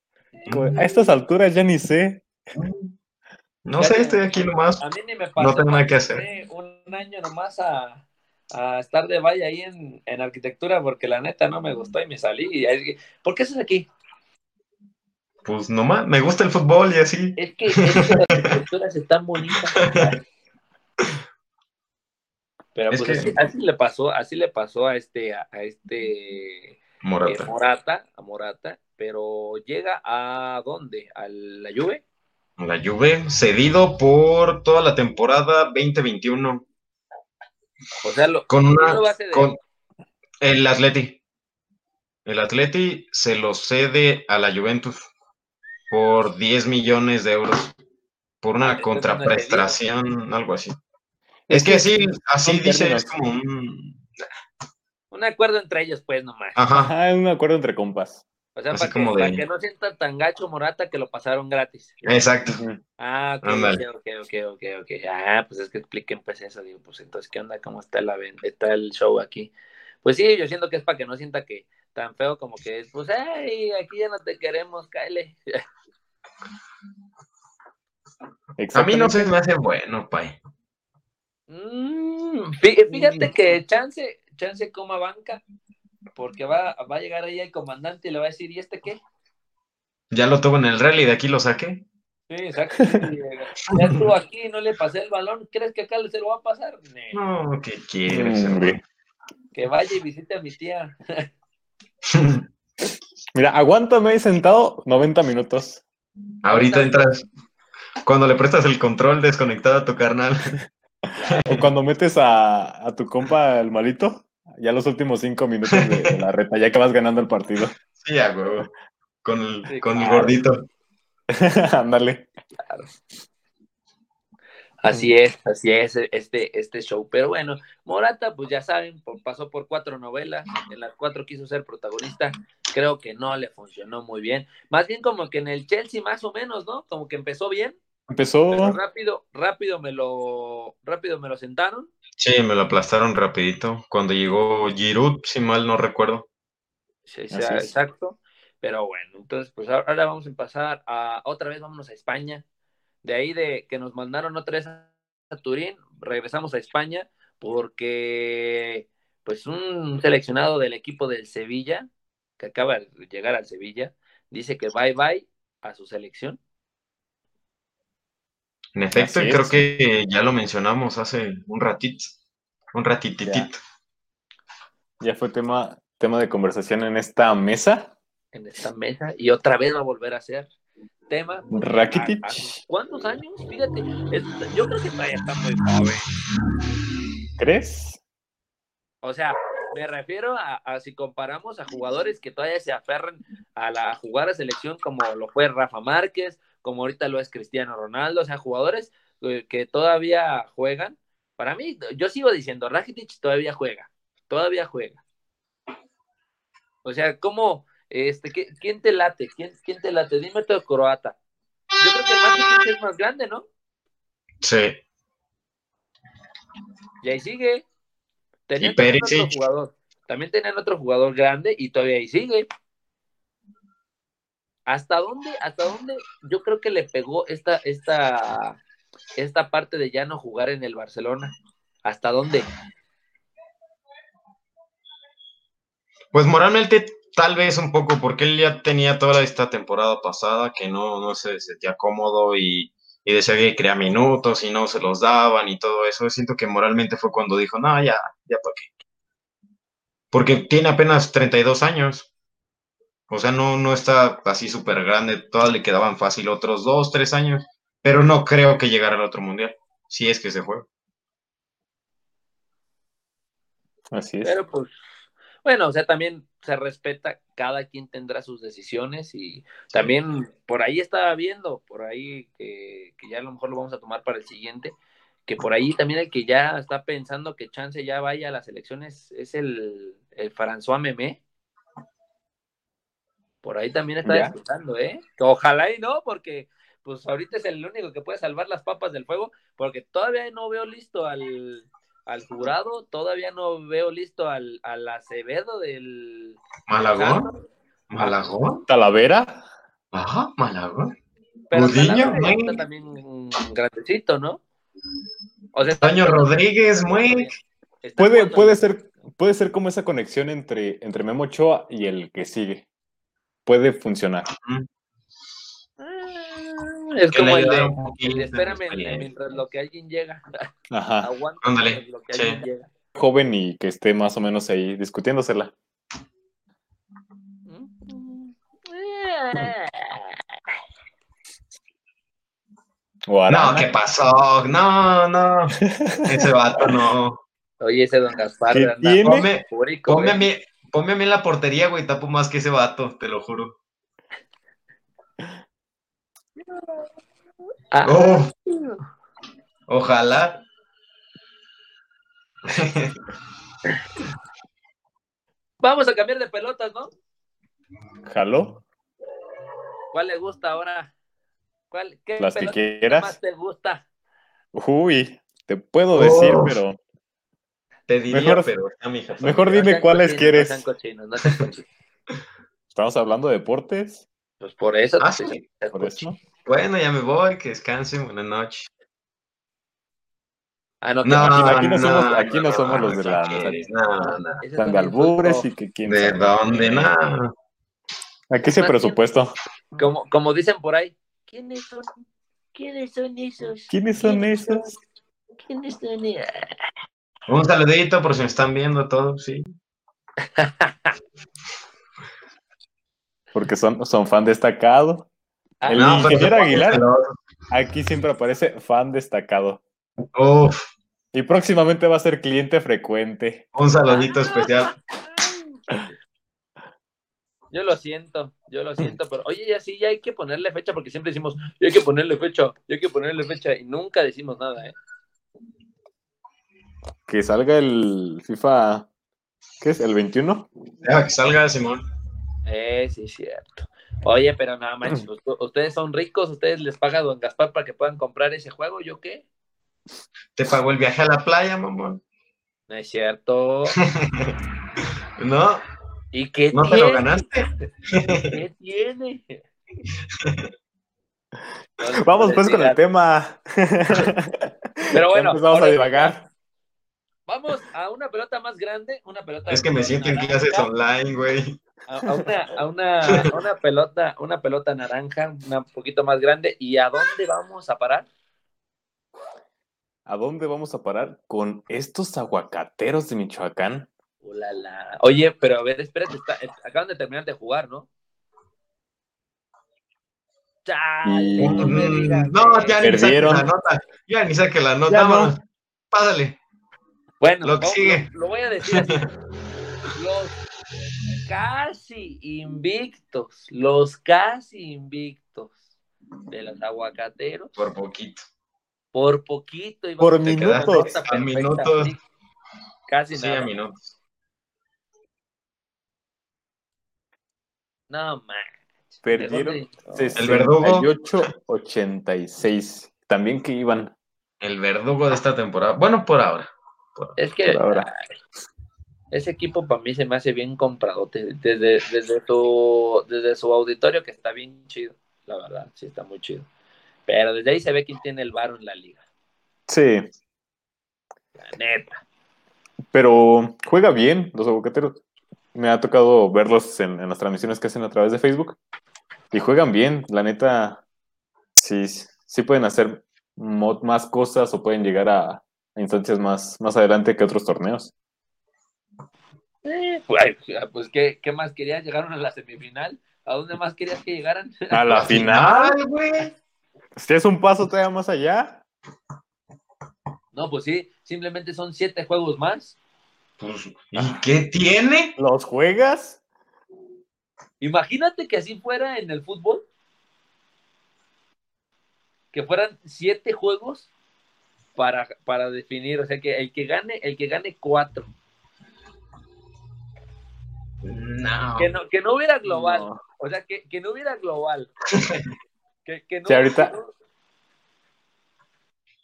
Como, a estas alturas ya ni sé. <laughs> No sé, estoy aquí nomás. A mí ni me pasó. No tengo nada que hacer. Un año nomás a, a estar de valla ahí en, en arquitectura porque la neta no me gustó y me salí. Y ¿Por qué estás aquí? Pues nomás, me gusta el fútbol y así. Es que, es que las arquitecturas están bonitas. <laughs> Pero Es pues que- así, así le pasó, así le pasó a este, a, a este eh, Morata. A Morata, pero llega a dónde? ¿A la Juve? La Juve, cedido por toda la temporada 2021. O sea, lo, Con una. Con el Atleti. El Atleti se lo cede a la Juventus por 10 millones de euros. Por una Ah, contraprestación, algo así. Es que así, así son dice, es como un. un acuerdo entre ellos, pues nomás. Ajá, Ajá, un acuerdo entre compas. O sea, así para que, de- para que no sienta tan gacho Morata que lo pasaron gratis. exacto. Ah, ok, ok, ok, ok, ok. Ah, pues es que expliquen pues eso, digo, pues entonces, ¿qué onda? ¿Cómo está, la, está el show aquí? Pues sí, yo siento que es para que no sienta que tan feo como que es, pues, ay, aquí ya no te queremos, cáele. <laughs> A mí no se me hace bueno, pay. Mm, fí- fíjate que chance, chance coma banca, porque va, va a llegar ahí el comandante y le va a decir, ¿y este qué? Ya lo tuvo en el rally, de aquí lo saqué. Sí, exacto. ya estuvo aquí, no le pasé el balón, ¿crees que acá se lo va a pasar? Ne, No, ¿qué quieres? Hombre. Que vaya y visite a mi tía. <laughs> Mira, aguántame ahí sentado 90 minutos. Ahorita entras. Cuando le prestas el control desconectado a tu carnal. <laughs> O cuando metes a, a tu compa el malito, ya los últimos cinco minutos de, de la reta, ya que vas ganando el partido. Sí, a huevo. Con el, Sí, con el claro. gordito. <laughs> Ándale. Así es, así es este, este show. Pero bueno, Morata, pues ya saben, por- pasó por cuatro novelas, en las cuatro quiso ser protagonista, creo que no le funcionó muy bien. Más bien como que en el Chelsea más o menos, ¿no? Como que empezó bien, pero Empezó. rápido, rápido me lo, rápido me lo sentaron. Sí, me lo aplastaron rapidito. Cuando llegó Giroud, si mal no recuerdo. Sí, exacto. Pero bueno, entonces, pues ahora ahora vamos a pasar a otra vez, vámonos a España. De ahí de que nos mandaron otra vez a Turín, regresamos a España porque pues un seleccionado del equipo del Sevilla, que acaba de llegar al Sevilla, dice que bye bye a su selección. En efecto, y creo que ya lo mencionamos hace un ratito. Un ratititito. Ya fue tema, tema de conversación en esta mesa. en esta mesa y otra vez va a volver a ser tema. porque Rakitic. a- a sus ¿Cuántos años? Fíjate, es- yo creo que todavía está muy joven. ¿Crees? O sea, me refiero a, a si comparamos a jugadores que todavía se aferran a, la, a jugar a selección como lo fue Rafa Márquez, como ahorita lo es Cristiano Ronaldo, o sea, jugadores eh, que todavía juegan. Para mí, yo sigo diciendo, Rakitic todavía juega, todavía juega. O sea, ¿cómo, este, quién te late? ¿Quién, quién te late? Dime todo croata. Yo creo que Rakitic es más grande, ¿no? Sí. Y ahí sigue. Tenían Y otro jugador. También tenían otro jugador grande y todavía ahí sigue. ¿Hasta dónde, hasta dónde yo creo que le pegó esta, esta, esta parte de ya no jugar en el Barcelona? ¿Hasta dónde? Pues moralmente, tal vez un poco, porque él ya tenía toda esta temporada pasada que no, no se sentía cómodo y, y decía que crea minutos y no se los daban y todo eso. Siento que moralmente fue cuando dijo, no, ya, ya para qué. Porque tiene apenas 32 años. O sea, no, no está así súper grande. Todas le quedaban fácil otros dos, tres años. Pero no creo que llegara al otro mundial. Si es que se fue. Así es. Pero pues, bueno, o sea, también se respeta, cada quien tendrá sus decisiones y también por ahí estaba viendo, por ahí que, que ya a lo mejor lo vamos a tomar para el siguiente, que por ahí también el que ya está pensando que Chance ya vaya a las elecciones es el, el François Memé. Por ahí también está Ya. disfrutando, ¿eh? Ojalá y no, porque pues ahorita es el único que puede salvar las papas del fuego, porque todavía no veo listo al, al jurado, todavía no veo listo al, al Acevedo del Malagón. Malagón. Talavera. Ajá, Malagón. pero Talavera está también un grandecito, ¿no? O sea, Toño Rodríguez, está Puede, puede ser, puede ser como esa conexión entre, entre Memo Ochoa y el que sigue. Puede funcionar. Ah, es Que como el de, el espérame mientras lo que alguien llega. <laughs> Ajá. Aguanta Ándale, lo que sí. alguien llega. Joven y que esté más o menos ahí discutiéndosela. O No. ¿qué pasó? No, no. <laughs> Ese vato no. Oye, ese don Gaspar ¿Qué anda eufórico, ponme, a mí, ponme a mí en la portería, güey. Tapo más que ese vato, te lo juro. Ah, Oh, ojalá. Vamos a cambiar de pelotas, ¿no? ¿Jaló? ¿Cuál le gusta ahora? ¿Cuál, ¿Qué Las que quieras. más te gusta? Uy, te puedo decir, Oh. pero Te diría, Mejor- pero ya, mija. mejor No dime sean cuáles cochinos, quieres. No sean cochinos, no sean cochinos. estamos hablando de deportes. Pues por eso. Ah, sí. Por eso. Bueno, ya me voy, que descansen, buenas noches. Ah, no, que No, aquí- aquí no somos- aquí no somos los de la-. No, no. Están de albures y que quién ¿De sabe. dónde? No. Aquí ese presupuesto. Como, como dicen por ahí, ¿quiénes son? ¿Quiénes son esos? ¿Quiénes son esos? ¿Quiénes son esos? Un saludito por si me están viendo todos, sí. Porque son, son fan destacado. Ah, El No, ingeniero te Aguilar. pones Aquí siempre aparece fan destacado. Uf, Y próximamente va a ser cliente frecuente. un saludito especial. Yo lo siento, yo lo siento, pero oye, ya sí, ya hay que ponerle fecha porque siempre decimos, ya hay que ponerle fecha, ya hay que ponerle fecha y nunca decimos nada, ¿eh? Que salga el FIFA. ¿Qué es? ¿El 21? Ya, que salga Simón. Eh, sí, es cierto. Oye, pero nada más, ustedes son ricos, ustedes les paga Don Gaspar para que puedan comprar ese juego, ¿yo qué? Te pagó el viaje a la playa, mamón. No es cierto. <laughs> No, ¿Y qué no te lo ganaste. ¿Qué tiene? Vamos pues con el tema. Pero <laughs> bueno, Ya empezamos a ahora- divagar. Vamos a una pelota más grande, una pelota Es que me siento en clases online, güey. a, a una, a una, a una pelota, una pelota naranja, una poquito más grande. ¿Y a dónde vamos a parar? ¿A dónde vamos a parar con estos aguacateros de Michoacán? Ulala. Oye, pero a ver, espérate, está- acaban de terminar de jugar, ¿no? Chale, Y- no me digas No, ya ni saque la nota. Ya ni saque la nota. Ya no. vámonos. Pásale. Bueno, Lo que vamos- sigue. Lo, lo voy a decir así. <laughs> Los casi invictos, los casi invictos de los aguacateros, Por poquito. por poquito. y Por minutos. A perfecta, minutos. Casi Sí, nada. a minutos. No, man. Perdieron <laughs> El verdugo. 68-86. También que iban. El verdugo de esta temporada. Bueno, por ahora. Es que ahora. ese equipo para mí se me hace bien compradote. Desde, desde, su, desde su auditorio que está bien chido. La verdad, sí está muy chido. Pero desde ahí se ve quién tiene el varo en la liga. Sí, La neta. pero juega bien los aguacateros. Me ha tocado verlos en, en las transmisiones que hacen a través de Facebook. Y juegan bien, la neta. Sí, sí pueden hacer más cosas o pueden llegar a instancias más, más adelante que otros torneos. Eh, pues, pues, ¿qué, ¿qué más querías? ¿Llegaron a la semifinal? ¿A dónde más querías que llegaran? A la <laughs> final. Güey. Si es un paso todavía más allá. No, pues sí, simplemente son siete juegos más. Pues, ¿y qué tiene? ¿Los juegas? Imagínate que así fuera en el fútbol. Que fueran siete juegos para, para definir. O sea que el que gane, el que gane cuatro. No. Que no, que no hubiera global. No. O sea, que, que no hubiera global. <laughs> que, que no, Sí, ahorita- no-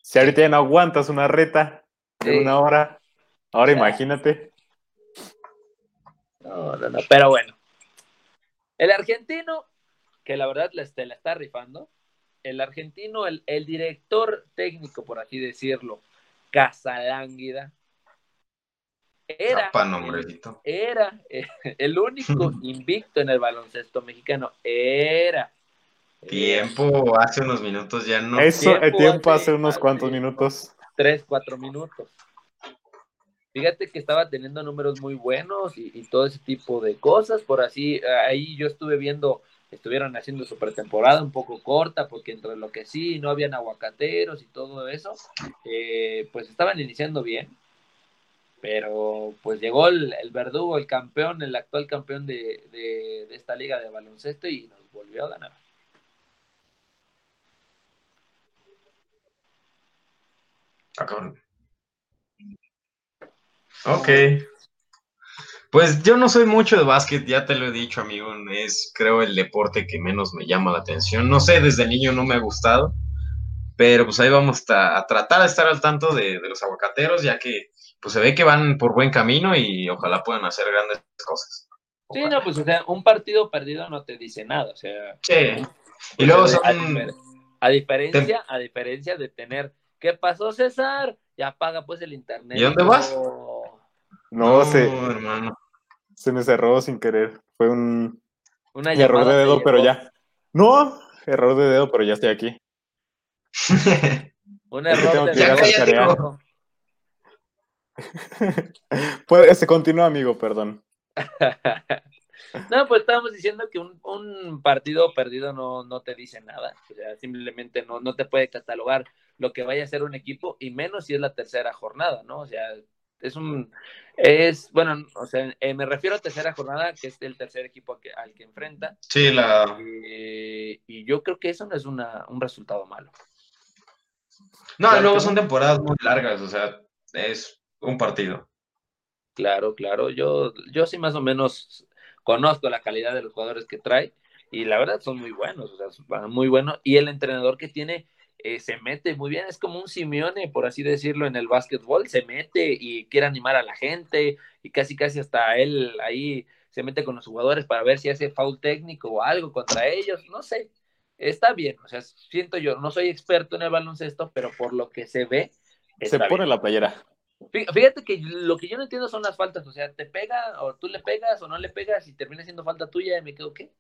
Si ahorita ya no aguantas una reta de Sí. una hora, ahora imagínate. No, no, no, pero bueno. El argentino, que la verdad la, este, la está rifando, el argentino, el, el director técnico, por así decirlo, Casalánguida, era, <laughs> el único <laughs> invicto en el baloncesto mexicano, era. Tiempo, hace unos minutos ya no. Eso, el tiempo tiempo hace- hace unos hace- cuantos minutos. tres, cuatro minutos. Fíjate que estaba teniendo números muy buenos y, y todo ese tipo de cosas. Por así, ahí yo estuve viendo, estuvieron haciendo su pretemporada un poco corta, porque entre lo que sí, no habían aguacateros y todo eso, eh, pues estaban iniciando bien. Pero pues llegó el, el verdugo, el campeón, el actual campeón de, de- de esta liga de baloncesto y nos volvió a ganar. Ah. Ok. Pues yo no soy mucho de básquet, ya te lo he dicho, amigo. Es, creo, el deporte que menos me llama la atención. No sé, desde niño no me ha gustado. Pero pues ahí vamos a, a tratar de estar al tanto de, de los aguacateros, ya que pues se ve que van por buen camino y ojalá puedan hacer grandes cosas. Sí, no, pues o sea, un partido perdido no te dice nada, o sea, Sí. Y luego Pues, son... a, difer- a diferencia, a diferencia de tener, ¿qué pasó, César? Ya apaga pues el internet. ¿Y dónde vas? No, se, hermano. se me cerró sin querer. Fue un Una error de dedo, pero ya. No, error de dedo, pero ya estoy aquí. <laughs> Un Es que error de dedo. <laughs> Pues, se continúa, amigo, perdón. <laughs> No, pues estábamos diciendo que un, un partido perdido no, no te dice nada. O sea, simplemente no, no te puede catalogar lo que vaya a ser un equipo, y menos si es la tercera jornada, ¿no? O sea, es un. Es, bueno, o sea, eh, me refiero a tercera jornada, que es el tercer equipo que- al que enfrenta. Sí, la... eh, y yo creo que eso no es una, un resultado malo. No, y luego Claro. son temporadas muy largas, o sea, es un partido. Claro, claro. Yo, yo sí más o menos conozco la calidad de los jugadores que trae y la verdad son muy buenos, o sea, son muy buenos. Y el entrenador que tiene eh, se mete muy bien, es como un Simeone, por así decirlo, en el básquetbol, se mete y quiere animar a la gente y casi casi hasta él ahí se mete con los jugadores para ver si hace foul técnico o algo contra ellos, no sé. Está bien, o sea, siento yo, no soy experto en el baloncesto, pero por lo que se ve, Se pone bien. la playera. Fí- Fíjate que lo que yo no entiendo son las faltas, o sea, te pega o tú le pegas o no le pegas y termina siendo falta tuya y me quedo qué.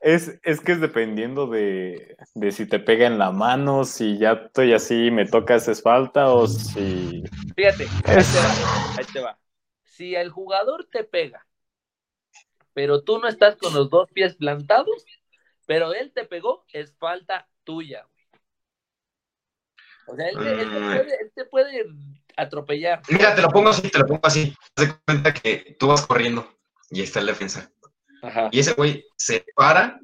Es, es que es dependiendo de, de si te pega en la mano, si ya estoy así, me tocas es falta o si... Fíjate, ahí te va, ahí te va. Si el jugador te pega, pero tú no estás con los dos pies plantados, pero él te pegó, es falta tuya. güey. O sea, él, te- él te puede, él te puede atropellar. Mira, te lo pongo así, te lo pongo así. Haz de cuenta que tú vas corriendo y está el defensa. Ajá. Y ese güey se para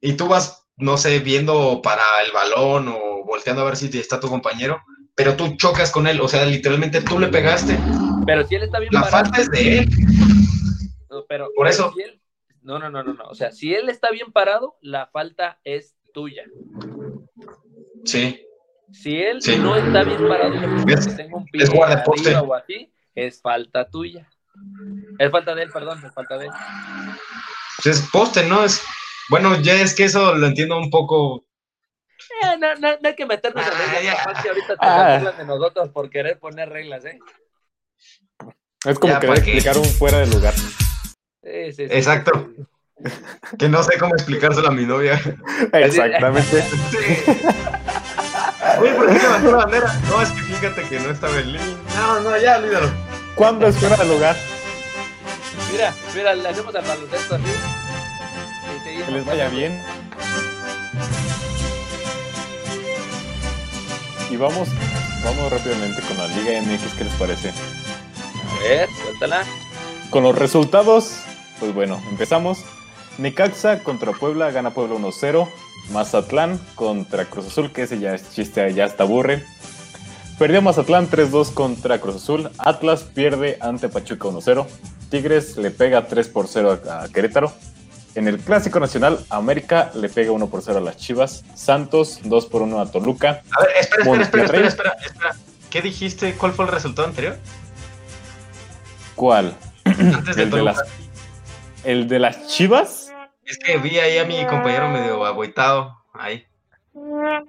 y tú vas, no sé, viendo para el balón o volteando a ver si está tu compañero, pero tú chocas con él. O sea, literalmente tú le pegaste. Pero si él está bien La parado, falta es de él. No, pero Por pero eso. si él- no, no, no, no, no. O sea, si él está bien parado, la falta es tuya. Sí. Si él Sí. no está bien parado, Es- tenga un pie es guardaposte. o así, es falta tuya. Es falta de él, perdón, es falta de él. Pues es poste, ¿no? Es. Bueno, ya es que eso lo entiendo un poco. Eh, no, no, no hay que meternos en Ah, reglas. ya. capaz que ahorita te Ah. burlan de nosotros por querer poner reglas, ¿eh? Es como Ya, querer explicar un fuera de lugar. Sí, sí, sí, Exacto. Que no sé cómo explicárselo a mi novia. Exactamente. <laughs> Oye, ¿por qué levantó la bandera? No, es que fíjate que no estaba en línea. No, no, ya, olvídalo. ¿Cuándo es fuera de lugar? Mira, mira, le hacemos al baloncesto así. Que les vaya bien. Y vamos, vamos rápidamente con la Liga MX, ¿qué les parece? A ver, suéltala. Con los resultados, pues bueno, empezamos. Necaxa contra Puebla, gana Puebla 1-0. Mazatlán contra Cruz Azul, que ese ya es chiste, ya está aburre. Perdió Mazatlán 3-2 contra Cruz Azul. Atlas pierde ante Pachuca 1-0. Tigres le pega 3 por 0 a, Querétaro. En el Clásico Nacional, América le pega 1 por 0 a las Chivas. Santos 2 por 1 a Toluca. A ver, espera, espera, espera, espera, espera, espera. ¿Qué dijiste? ¿Cuál fue el resultado anterior? ¿Cuál? Antes de <clears throat> El de las, el de las Chivas. Es que vi ahí a mi compañero medio agüitado. Ahí.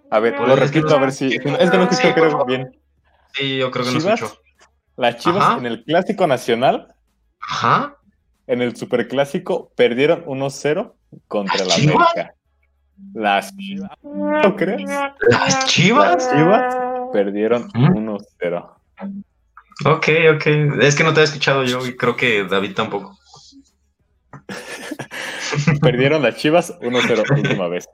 A ver, lo que repito a ver si. <laughs> Es que no Sí, escucho creo favor. bien. Sí, yo creo que no Chivas. escuchó. Las Chivas Ajá. en el Clásico Nacional, Ajá. en el Superclásico, perdieron 1-0 contra la ¿Chivas? América. Las Chivas, ¿no crees? ¿Las Las chivas? Chivas perdieron ¿Mm? 1-0. Ok, ok. Es que no te he escuchado yo y creo que David tampoco. <laughs> Perdieron las Chivas 1-0 <laughs> última vez.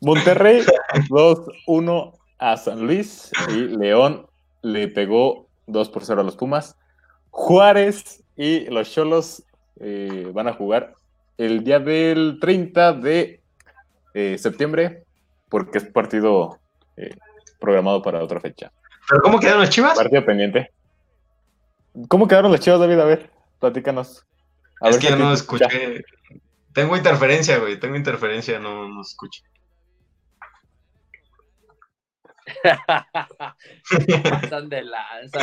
Monterrey 2-1 a San Luis y León le pegó 2 por 0 a los Pumas. Juárez y los Cholos eh, van a jugar el día del 30 de eh, septiembre porque es partido eh, programado para otra fecha. ¿Pero cómo quedaron las chivas? Partido pendiente. ¿Cómo quedaron las Chivas, David? A ver, platícanos. A es ver que yo no escucha. escuché. Tengo interferencia, güey. Tengo interferencia, no, no escucho. Se pasan de lanza.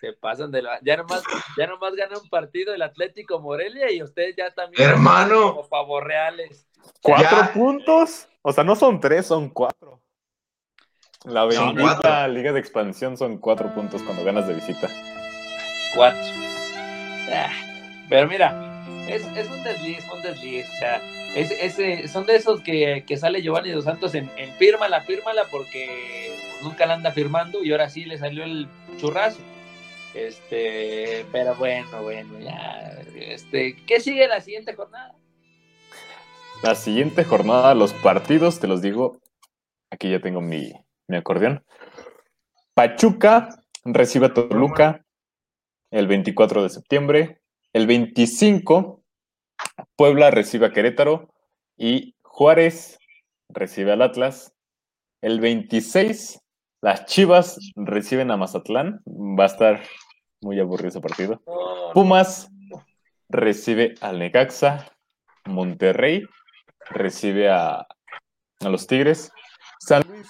Se pasan de lanza. Ya nomás, ya nomás gana un partido el Atlético Morelia y ustedes ya también. Hermano. Como pavos reales. ¿Cuatro Ya. puntos? O sea, no son tres, son cuatro. La bendita. Liga de Expansión son cuatro puntos cuando ganas de visita. Cuatro. Ah, Pero mira, es, es un desliz, un desliz. O sea, es, ese, son de esos que, que sale Giovanni Dos Santos en, en fírmala, fírmala, porque nunca la anda firmando y ahora sí le salió el churrazo. Este, pero bueno, bueno, ya. Este, ¿qué sigue la siguiente jornada? La siguiente jornada, los partidos, te los digo. Aquí ya tengo mi, mi acordeón. Pachuca recibe a Toluca el 24 de septiembre. El 25, Puebla recibe a Querétaro. Y Juárez recibe al Atlas. El 26, las Chivas reciben a Mazatlán. Va a estar muy aburrido ese partido. Pumas recibe al Necaxa. Monterrey recibe a, a los Tigres. San Luis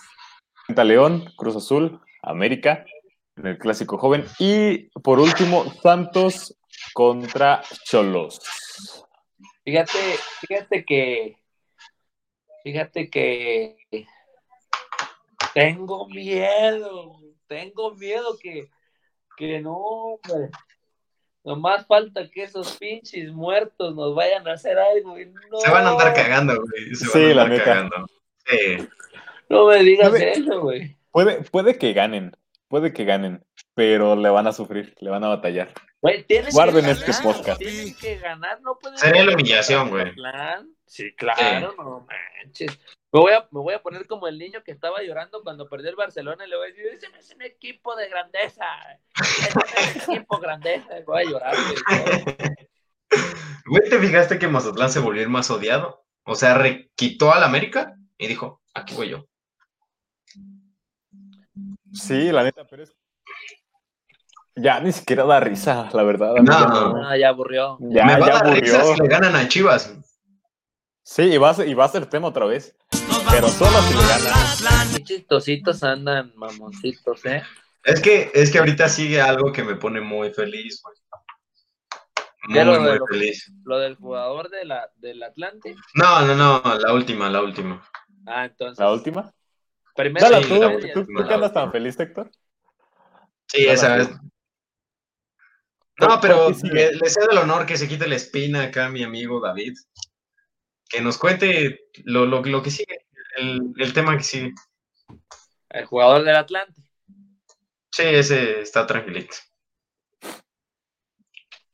enfrenta León, Cruz Azul, América, en el clásico joven. Y por último, Santos contra Cholos. Fíjate, fíjate que, fíjate que tengo miedo, tengo miedo que, que no, hombre. Nomás falta que esos pinches muertos nos vayan a hacer algo. y no, Se van a andar cagando, güey. Se van Sí, a la andar cagando. Sí. No me digas eso, güey. Puede, puede que ganen, puede que ganen, pero le van a sufrir, le van a batallar. Güey, Guarden que este ganar, podcast. Tienen que ganar, no pueden Sería la humillación, güey. Sí, claro, no manches. Me voy, a, me voy a poner como el niño que estaba llorando cuando perdió el Barcelona y le voy a decir, ese no es un equipo de grandeza. Ese no es un equipo grandeza. Voy a llorar. güey. ¿te fijaste que Mazatlán se volvió el más odiado? O sea, re- quitó al América y dijo, aquí voy yo. Sí, la neta, pero es. Ya ni siquiera da risa, la verdad. No. No, ya aburrió. Ya, Me va ya a dar risa aburrió. si le ganan a Chivas. Sí, y va, a ser, y va a ser tema otra vez. Pero solo si le ganan. Qué chistositos andan, mamoncitos, ¿eh? Es que, es que ahorita sigue algo que me pone muy feliz, güey. Ya Muy, lo de muy lo- feliz. Lo del jugador de la, del Atlante. No, no, no, la última, la última. Ah, entonces. La última. Primero Dale Sí, tú, la tú, última, tú, tú la que andas tan feliz, Héctor. Sí, esa vez. No, pero le, le cedo el honor que se quite la espina acá a mi amigo David. Que nos cuente lo, lo, lo que sigue, el, el tema que sigue. El jugador del Atlante. Sí, ese está tranquilito.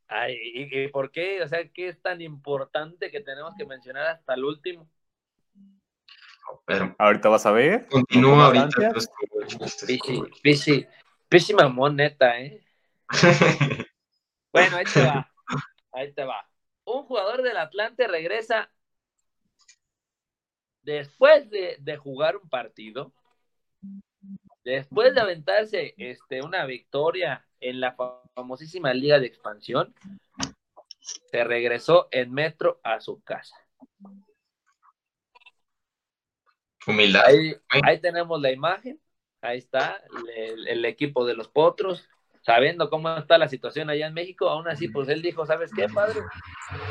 Ay, ¿y, y por qué? O sea, ¿qué es tan importante que tenemos que mencionar hasta el último? Pero Ahorita vas a ver. continúa ahorita. chiste, Pichi, pichi, pichi mamón, neta, ¿eh? <laughs> Bueno, ahí te va. <laughs> Ahí te va. Un jugador del Atlante regresa después de, de jugar un partido, después de aventarse este, una victoria en la famosísima Liga de Expansión, se regresó en metro a su casa. Humildad. Ahí, ahí tenemos la imagen, ahí está el, el equipo de los potros, sabiendo cómo está la situación allá en México, aún así, pues él dijo, ¿sabes qué, padre?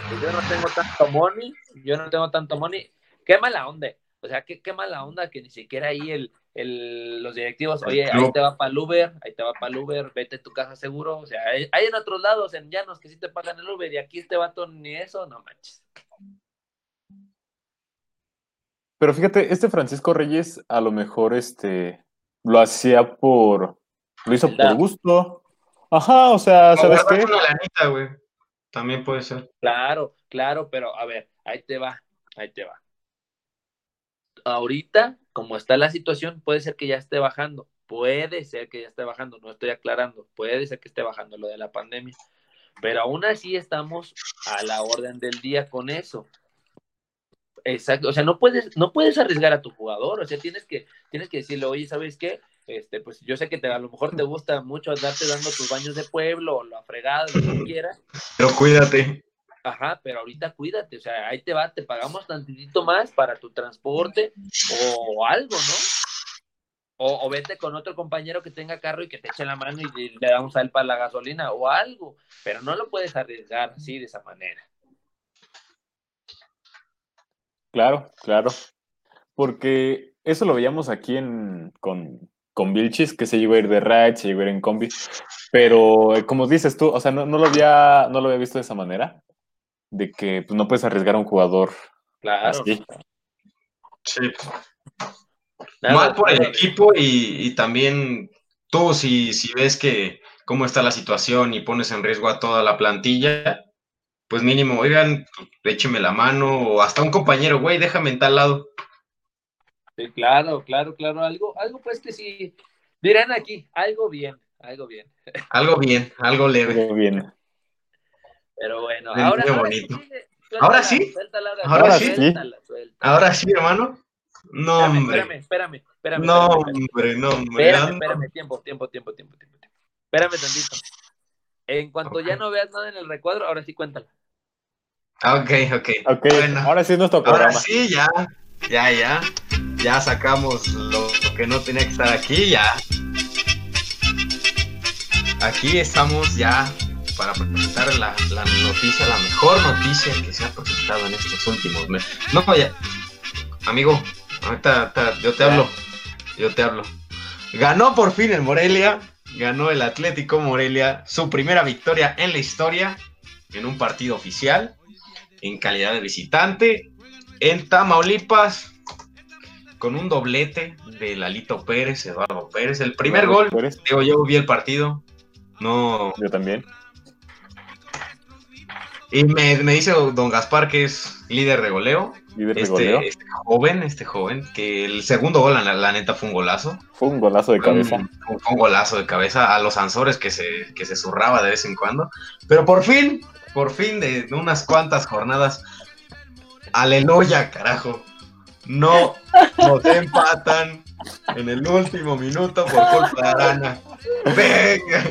Pues yo no tengo tanto money, yo no tengo tanto money, qué mala onda, o sea, qué, qué mala onda que ni siquiera ahí el, el, los directivos, oye, ahí te va para el Uber, ahí te va para el Uber, vete a tu casa seguro, o sea, hay, hay en otros lados, en llanos, que sí te pagan el Uber, y aquí este vato ni eso, no manches. Pero fíjate, este Francisco Reyes a lo mejor este lo hacía por. Lo hizo por gusto. Ajá, o sea, ¿sabes Agarrar qué? una lanita, güey. También puede ser. Claro, claro, pero a ver, ahí te va, ahí te va. Ahorita, como está la situación, puede ser que ya esté bajando, puede ser que ya esté bajando, no estoy aclarando, puede ser que esté bajando lo de la pandemia, pero aún así estamos a la orden del día con eso. Exacto, o sea, no puedes, no puedes arriesgar a tu jugador, o sea, tienes que, tienes que decirle, oye, ¿sabes qué? Este, pues yo sé que te, a lo mejor te gusta mucho darte dando tus baños de pueblo o la fregada, lo que quieras, Pero cuídate. Ajá, pero ahorita cuídate, o sea, ahí te va, te pagamos tantitito más para tu transporte o algo, ¿no? O, o vete con otro compañero que tenga carro y que te eche la mano y le, le damos a él para la gasolina o algo, pero no lo puedes arriesgar así de esa manera. Claro, claro. Porque eso lo veíamos aquí en, con, con Vilchis, que se llegó a ir de ride, se llegó a ir en combi. Pero eh, como dices tú, o sea, no, no lo había, no lo había visto de esa manera. De que pues, no puedes arriesgar a un jugador Claro. así. Sí. Nada, Mal por el equipo y, y también tú, si, si ves que cómo está la situación y pones en riesgo a toda la plantilla, pues mínimo, oigan, écheme la mano o hasta un compañero, güey, déjame en tal lado. Sí, claro, claro, claro, algo, algo pues que sí, dirán aquí, algo bien, algo bien. <laughs> Algo bien, algo leve. Bien. Pero bueno, Bien, ahora, qué ahora bonito. sí, sigue, ¿Ahora suéltala, sí? suéltala, ¿Ahora sí? suéltala, suéltala. Ahora sí, hermano. No, Espérame, hombre. espérame, espérame, espérame, No, espérame, hombre, no, hombre. espérame, espérame, tiempo, tiempo, tiempo, tiempo, tiempo, tiempo. Espérame tantito. En cuanto ya no veas nada en el recuadro, ahora sí cuéntala. Ok, ok. Ok, Bueno. ahora sí es nuestro Ahora programa. sí, ya, ya, ya. Ya sacamos lo que no tenía que estar aquí, ya. Aquí estamos ya para presentar la, la noticia, la mejor noticia que se ha presentado en estos últimos meses. No, ya. Amigo, ahorita, ahorita yo te hablo. Yo te hablo. Ganó por fin el Morelia. Ganó el Atlético Morelia su primera victoria en la historia en un partido oficial en calidad de visitante en Tamaulipas con un doblete de Lalito Pérez, Eduardo Pérez. El primer Eduardo gol, Pérez, digo, yo vi el partido. No. Yo también. Y me, me dice don Gaspar que es líder de goleo. Líder de goleo. Este, este joven, este joven, que el segundo gol, la, la neta, fue un golazo. Fue un golazo de un- cabeza. Fue un golazo de cabeza a los Ansores que se, que se zurraba de vez en cuando. Pero por fin, por fin, de, de unas cuantas jornadas, aleluya, carajo. No nos empatan en el último minuto por culpa de Arana. Venga.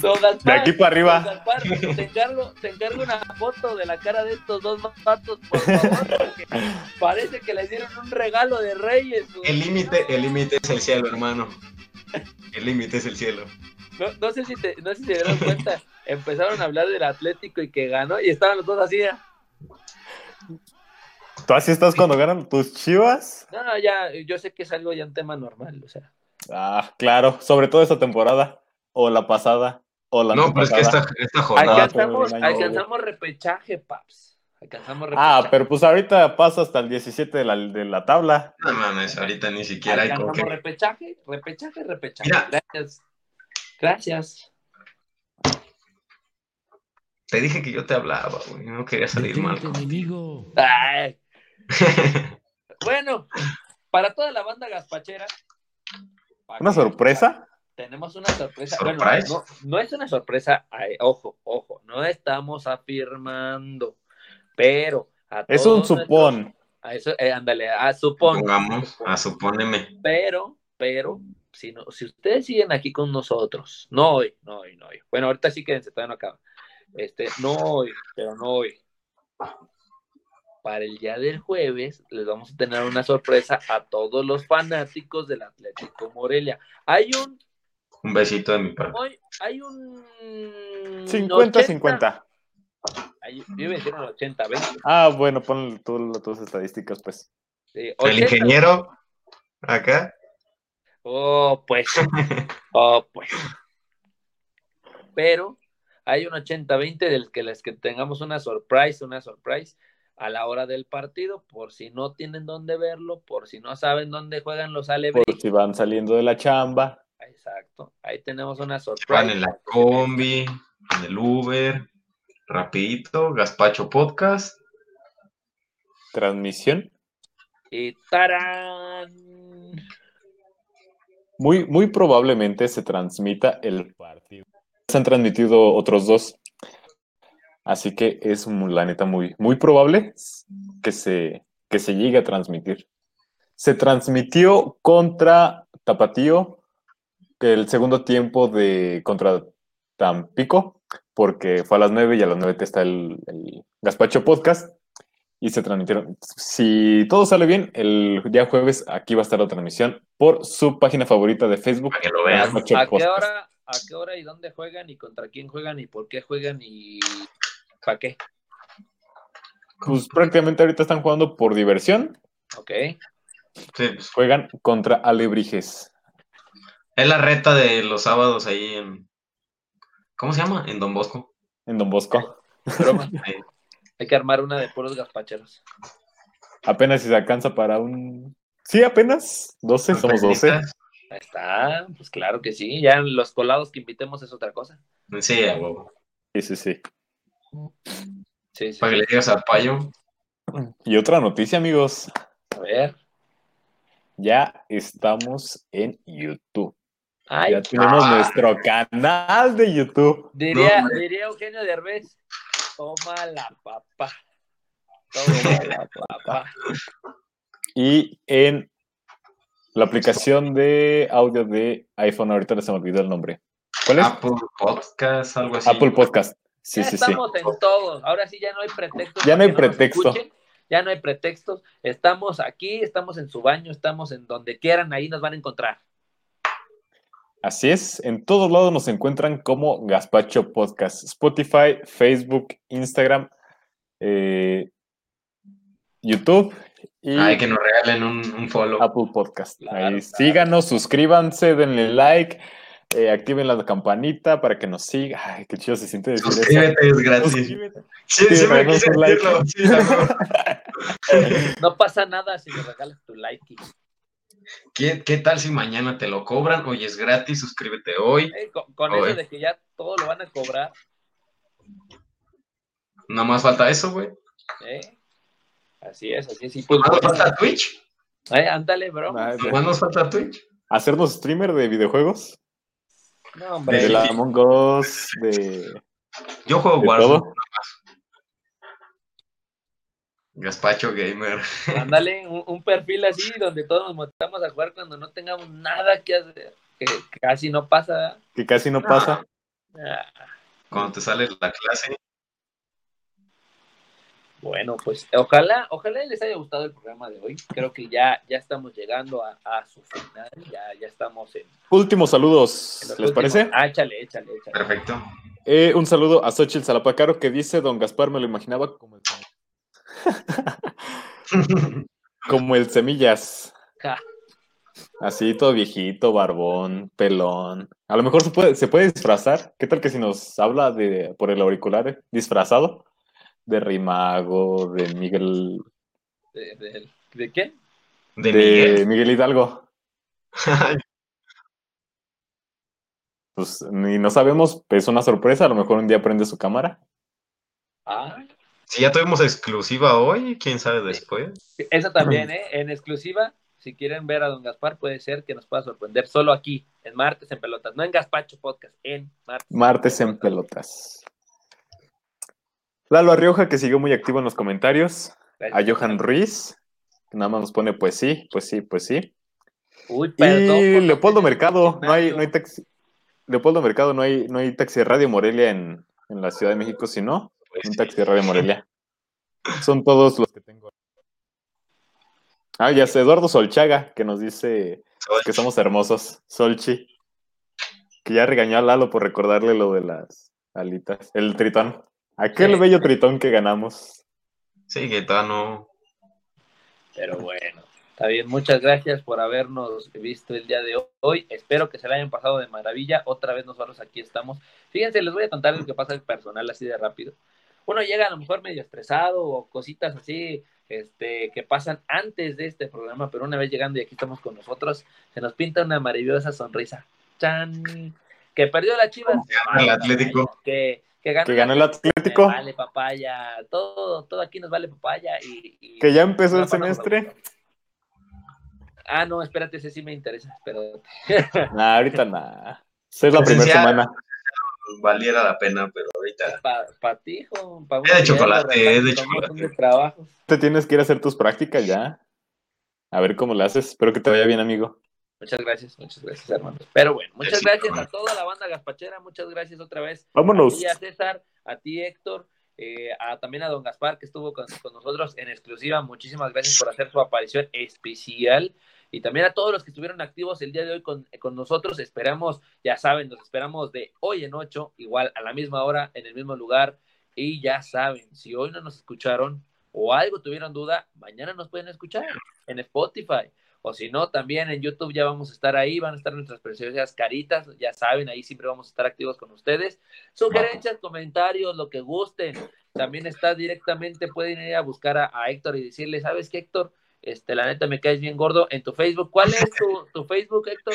Don Gaspar, De aquí para arriba. don Gaspar, te encargo, te encargo una foto de la cara de estos dos patos, por favor, porque parece que les dieron un regalo de Reyes. güey. El límite, el límite es el cielo, hermano. El límite es el cielo. No, no sé si te, no sé si te dieron cuenta, empezaron a hablar del Atlético y que ganó, y estaban los dos así. ¿Tú así estás cuando ganan tus chivas? No, ya, yo sé que es algo ya un tema normal, o sea. Ah, claro. Sobre todo esta temporada. O la pasada. O la No, pero es que esta, esta jornada. Alcanzamos, alcanzamos repechaje, paps. Alcanzamos repechaje. Ah, pero pues ahorita pasa hasta el 17 de la, de la tabla. No mames, ahorita ni siquiera hay con Alcanzamos qué. repechaje, repechaje, repechaje. Mira. Gracias. Gracias. Te dije que yo te hablaba, güey. No quería salir mal. Enemigo. Ay, bueno, para toda la banda gaspachera. ¿Una sorpresa? Tenemos una sorpresa. ¿Surprise? Bueno, no, no es una sorpresa. ay, ojo, ojo, no estamos afirmando, pero a Es un nuestros- supón. a eso, eh, ándale, a supón. Pongamos, a supóneme. Pero, pero, si, no, si ustedes siguen aquí con nosotros, no hoy, no hoy, no hoy. Bueno, ahorita sí quédense, todavía no acaba. Este, no hoy, pero no hoy. Para el día del jueves les vamos a tener una sorpresa a todos los fanáticos del Atlético Morelia. Hay un, Un besito de mi parte. hoy, hay un 50-50. Hay- Yo decir un 80, 20. Ah, bueno, pon tú tus estadísticas, pues. sí, El 80. ingeniero, acá. Oh, pues. <laughs> Oh, pues. Pero hay un 80-20 del que les que tengamos una surprise, una surprise a la hora del partido, por si no tienen dónde verlo, por si no saben dónde juegan los alebrijes. Por si van saliendo de la chamba. Exacto. Ahí tenemos una Van sorpresa. en la combi, en el Uber, rapidito, Gaspacho Podcast. Transmisión. Y tarán. Muy, muy probablemente se transmita el partido. Se han transmitido otros dos. Así que es la neta muy, muy probable que se, que se llegue a transmitir. Se transmitió contra Tapatío el segundo tiempo de contra Tampico, porque fue a las 9 y a las 9 está el, el Gaspacho Podcast. Y se transmitieron. Si todo sale bien, el día jueves aquí va a estar la transmisión por su página favorita de Facebook. Para que lo vean. ¿A qué hora? ¿A qué hora y dónde juegan y contra quién juegan y por qué juegan y para qué? Pues prácticamente ahorita están jugando por diversión. Ok. Sí, pues, Juegan contra Alebrijes. es la reta de los sábados ahí en. ¿Cómo se llama? En Don Bosco. en Don Bosco. Broma. <laughs> Sí. Hay que armar una de puros gazpacheros. Apenas si se alcanza para un. Sí, apenas. 12, somos 12. Ahí está, pues claro que sí. Ya los colados que invitemos es otra cosa. Sí, a huevo. Sí, sí, sí. Sí, sí. Para que le digas al payo. Y otra noticia, amigos. A ver. Ya estamos en YouTube. Ay, Ya tenemos ah. nuestro canal de YouTube. diría, No, diría Eugenio Derbez, toma la papa. Toma la papa. Y en la aplicación de audio de iPhone, ahorita se me olvidó el nombre. ¿Cuál es? Apple Podcast, algo así. Apple Podcast. Sí, ya sí, sí. estamos en todos. Ahora sí ya no hay pretextos. Ya no hay pretexto. Ya no hay pretextos. Estamos aquí, estamos en su baño, estamos en donde quieran, ahí nos van a encontrar. Así es, en todos lados nos encuentran como Gaspacho Podcast. Spotify, Facebook, Instagram, eh, YouTube y Ay, que nos regalen un, un follow. Apple Podcast. Claro, Ahí claro. síganos, suscríbanse, denle like, eh, activen la campanita para que nos siga. Ay, qué chido se siente decir eso. Suscríbete, es gratis. Suscríbete. Sí, Sí, sí, me quise like. Sí. <laughs> No pasa nada si nos regalas tu like. ¿Qué, ¿Qué tal si mañana te lo cobran? Oye, es gratis, suscríbete hoy. Eh, con con Oye. eso de que ya todo lo van a cobrar, Nada más falta eso, güey. ¿eh? Así es, así es. Y pues, ¿Más nos falta Twitch? eh, ándale, bro. Ay, ¿Más nos falta Twitch? Hacernos streamer de videojuegos, No, de la Among Us, de, Yo juego de Warzone. todo. Gaspacho Gamer. <laughs> Ándale, un, un perfil así donde todos nos montamos a jugar cuando no tengamos nada que hacer. Que casi no pasa. que casi no pasa. Ah, Cuando te sale la clase. Bueno, pues ojalá, ojalá les haya gustado el programa de hoy. Creo que ya, ya estamos llegando a, a su final. Ya, ya estamos en. Últimos saludos, en ¿les últimos- parece? Ah, échale, échale, échale. Perfecto. Eh, un saludo a Xochitl Salapacaro que dice, don Gaspar me lo imaginaba como el, <laughs> como el Semillas. Así, todo viejito, barbón, pelón. A lo mejor se puede, se puede disfrazar. ¿Qué tal que si nos habla de por el auricular eh, disfrazado? De Rimago, de Miguel, ¿De, de, de quién? De, de Miguel. Miguel Hidalgo. Pues ni no sabemos, es una sorpresa. A lo mejor un día prende su cámara. Ah, si ya tuvimos exclusiva hoy, quién sabe después. eso también, ¿eh? En exclusiva, si quieren ver a don Gaspar, puede ser que nos pueda sorprender solo aquí, en Martes en Pelotas. No en Gaspacho Podcast, en Martes. Martes en pelotas. Lalo Arrioja, que siguió muy activo en los comentarios. A Johan Ruiz, que nada más nos pone pues sí, pues sí, pues sí. Uy, perdón. Y Leopoldo Mercado, no hay, no hay taxi. Leopoldo Mercado, no hay, no hay taxi de Radio Morelia en, en la Ciudad de México, sino Pues un taxi de Radio Morelia. Son todos los que tengo. Ah, ya sé, Eduardo Solchaga, que nos dice que somos hermosos. Solchi, que ya regañó a Lalo por recordarle lo de las alitas. El tritón. Aquel Sí. bello tritón que ganamos. Sí, que todavía no. Pero bueno, está bien. Muchas gracias por habernos visto el día de hoy. Espero que se la hayan pasado de maravilla. Otra vez nosotros aquí estamos. Fíjense, les voy a contar lo que pasa el personal así de rápido. uno llega a lo mejor medio estresado o cositas así este, que pasan antes de este programa, pero una vez llegando y aquí estamos con nosotros, se nos pinta una maravillosa sonrisa. ¡Chan! Que perdió la Chivas. El Atlético. Que, que ganó, Que ganó el Atlético. Vale papaya. Todo, todo aquí nos vale papaya. Y, y- Que ya empezó el semestre. Ah, no, espérate, ese sí me interesa. Pero <laughs> Nah, ahorita nada. Esa es la primera Presencial. semana. Valiera la pena, pero ahorita. para pa ti, hijo, pa' Es de chocolate, es de chocolate. trabajos. Te tienes que ir a hacer tus prácticas ya. A ver cómo le haces. Espero que te vaya bien, amigo. Muchas gracias, muchas gracias, hermanos. Pero bueno, muchas Sí, gracias hermano. a toda la banda Gaspachera, muchas gracias otra vez. Vámonos. A ti, a César, a ti, Héctor, eh, a, también a don Gaspar, que estuvo con, con nosotros en exclusiva. Muchísimas gracias por hacer su aparición especial. Y también a todos los que estuvieron activos el día de hoy con, con nosotros. Esperamos, ya saben, nos esperamos de hoy en ocho, igual a la misma hora, en el mismo lugar. Y ya saben, si hoy no nos escucharon o algo tuvieron duda, mañana nos pueden escuchar en Spotify. O si no, también en YouTube ya vamos a estar ahí, van a estar nuestras preciosas caritas, ya saben, ahí siempre vamos a estar activos con ustedes. Sugerencias, comentarios, lo que gusten. También está directamente, pueden ir a buscar a, a Héctor y decirle, ¿sabes qué, Héctor? Este, la neta me caes bien gordo en tu Facebook. ¿Cuál es tu, tu Facebook, Héctor?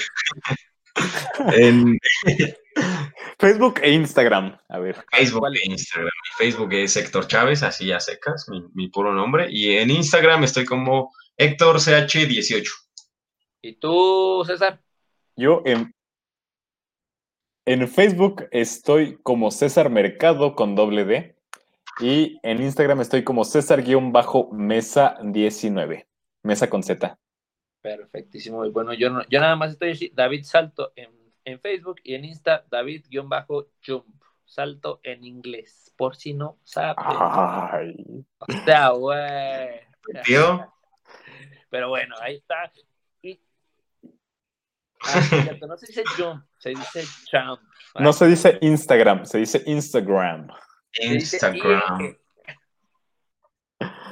En <laughs> Facebook e Instagram. A ver. Facebook ¿Cuál? e Instagram. Mi Facebook es Héctor Chávez, así a secas, mi, mi puro nombre. Y en Instagram estoy como Héctor CH18. ¿Y tú, César? Yo en, en Facebook estoy como César Mercado con doble D. Y en Instagram estoy como César-Mesa19. Mesa con Z. Perfectísimo. Y bueno, yo, no- yo nada más estoy así, David Salto en, en Facebook y en Insta, David-Jump. Salto en inglés, por si no saben. Ay. O sea, güey. Tío. Pero bueno, ahí está. Y... Ah, <laughs> no se dice jump, se dice jump. No se dice Instagram, se dice Instagram. Instagram.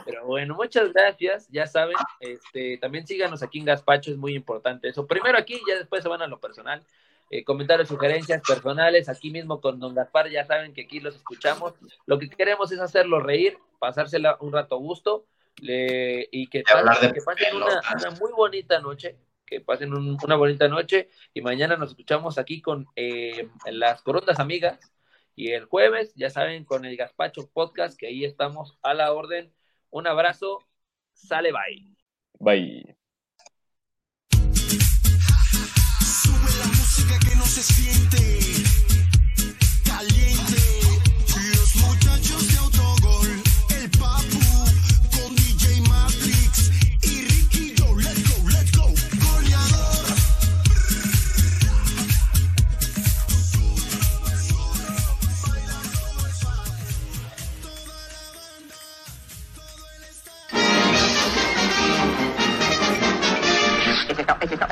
Pero bueno, muchas gracias. Ya saben, este, también síganos aquí en Gaspacho, es muy importante eso. Primero aquí, ya después se van a lo personal. Eh, comentarios, sugerencias personales, aquí mismo con Don Gaspar, ya saben que aquí los escuchamos. Lo que queremos es hacerlos reír, pasársela un rato a gusto le- y que, Y hablar de que pasen una, muy bonita noche. Que pasen un- una bonita noche y mañana nos escuchamos aquí con eh, las corondas amigas. Y el jueves, ya saben, con el Gaspacho Podcast, que ahí estamos a la orden. Un abrazo, sale bye. Bye. Sube la música que no se siente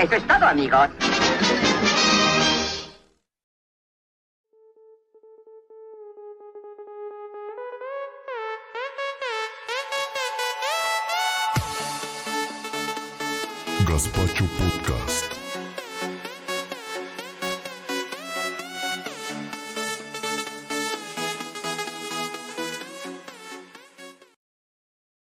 Eso es, todo, amigos. Gaspacho Podcast.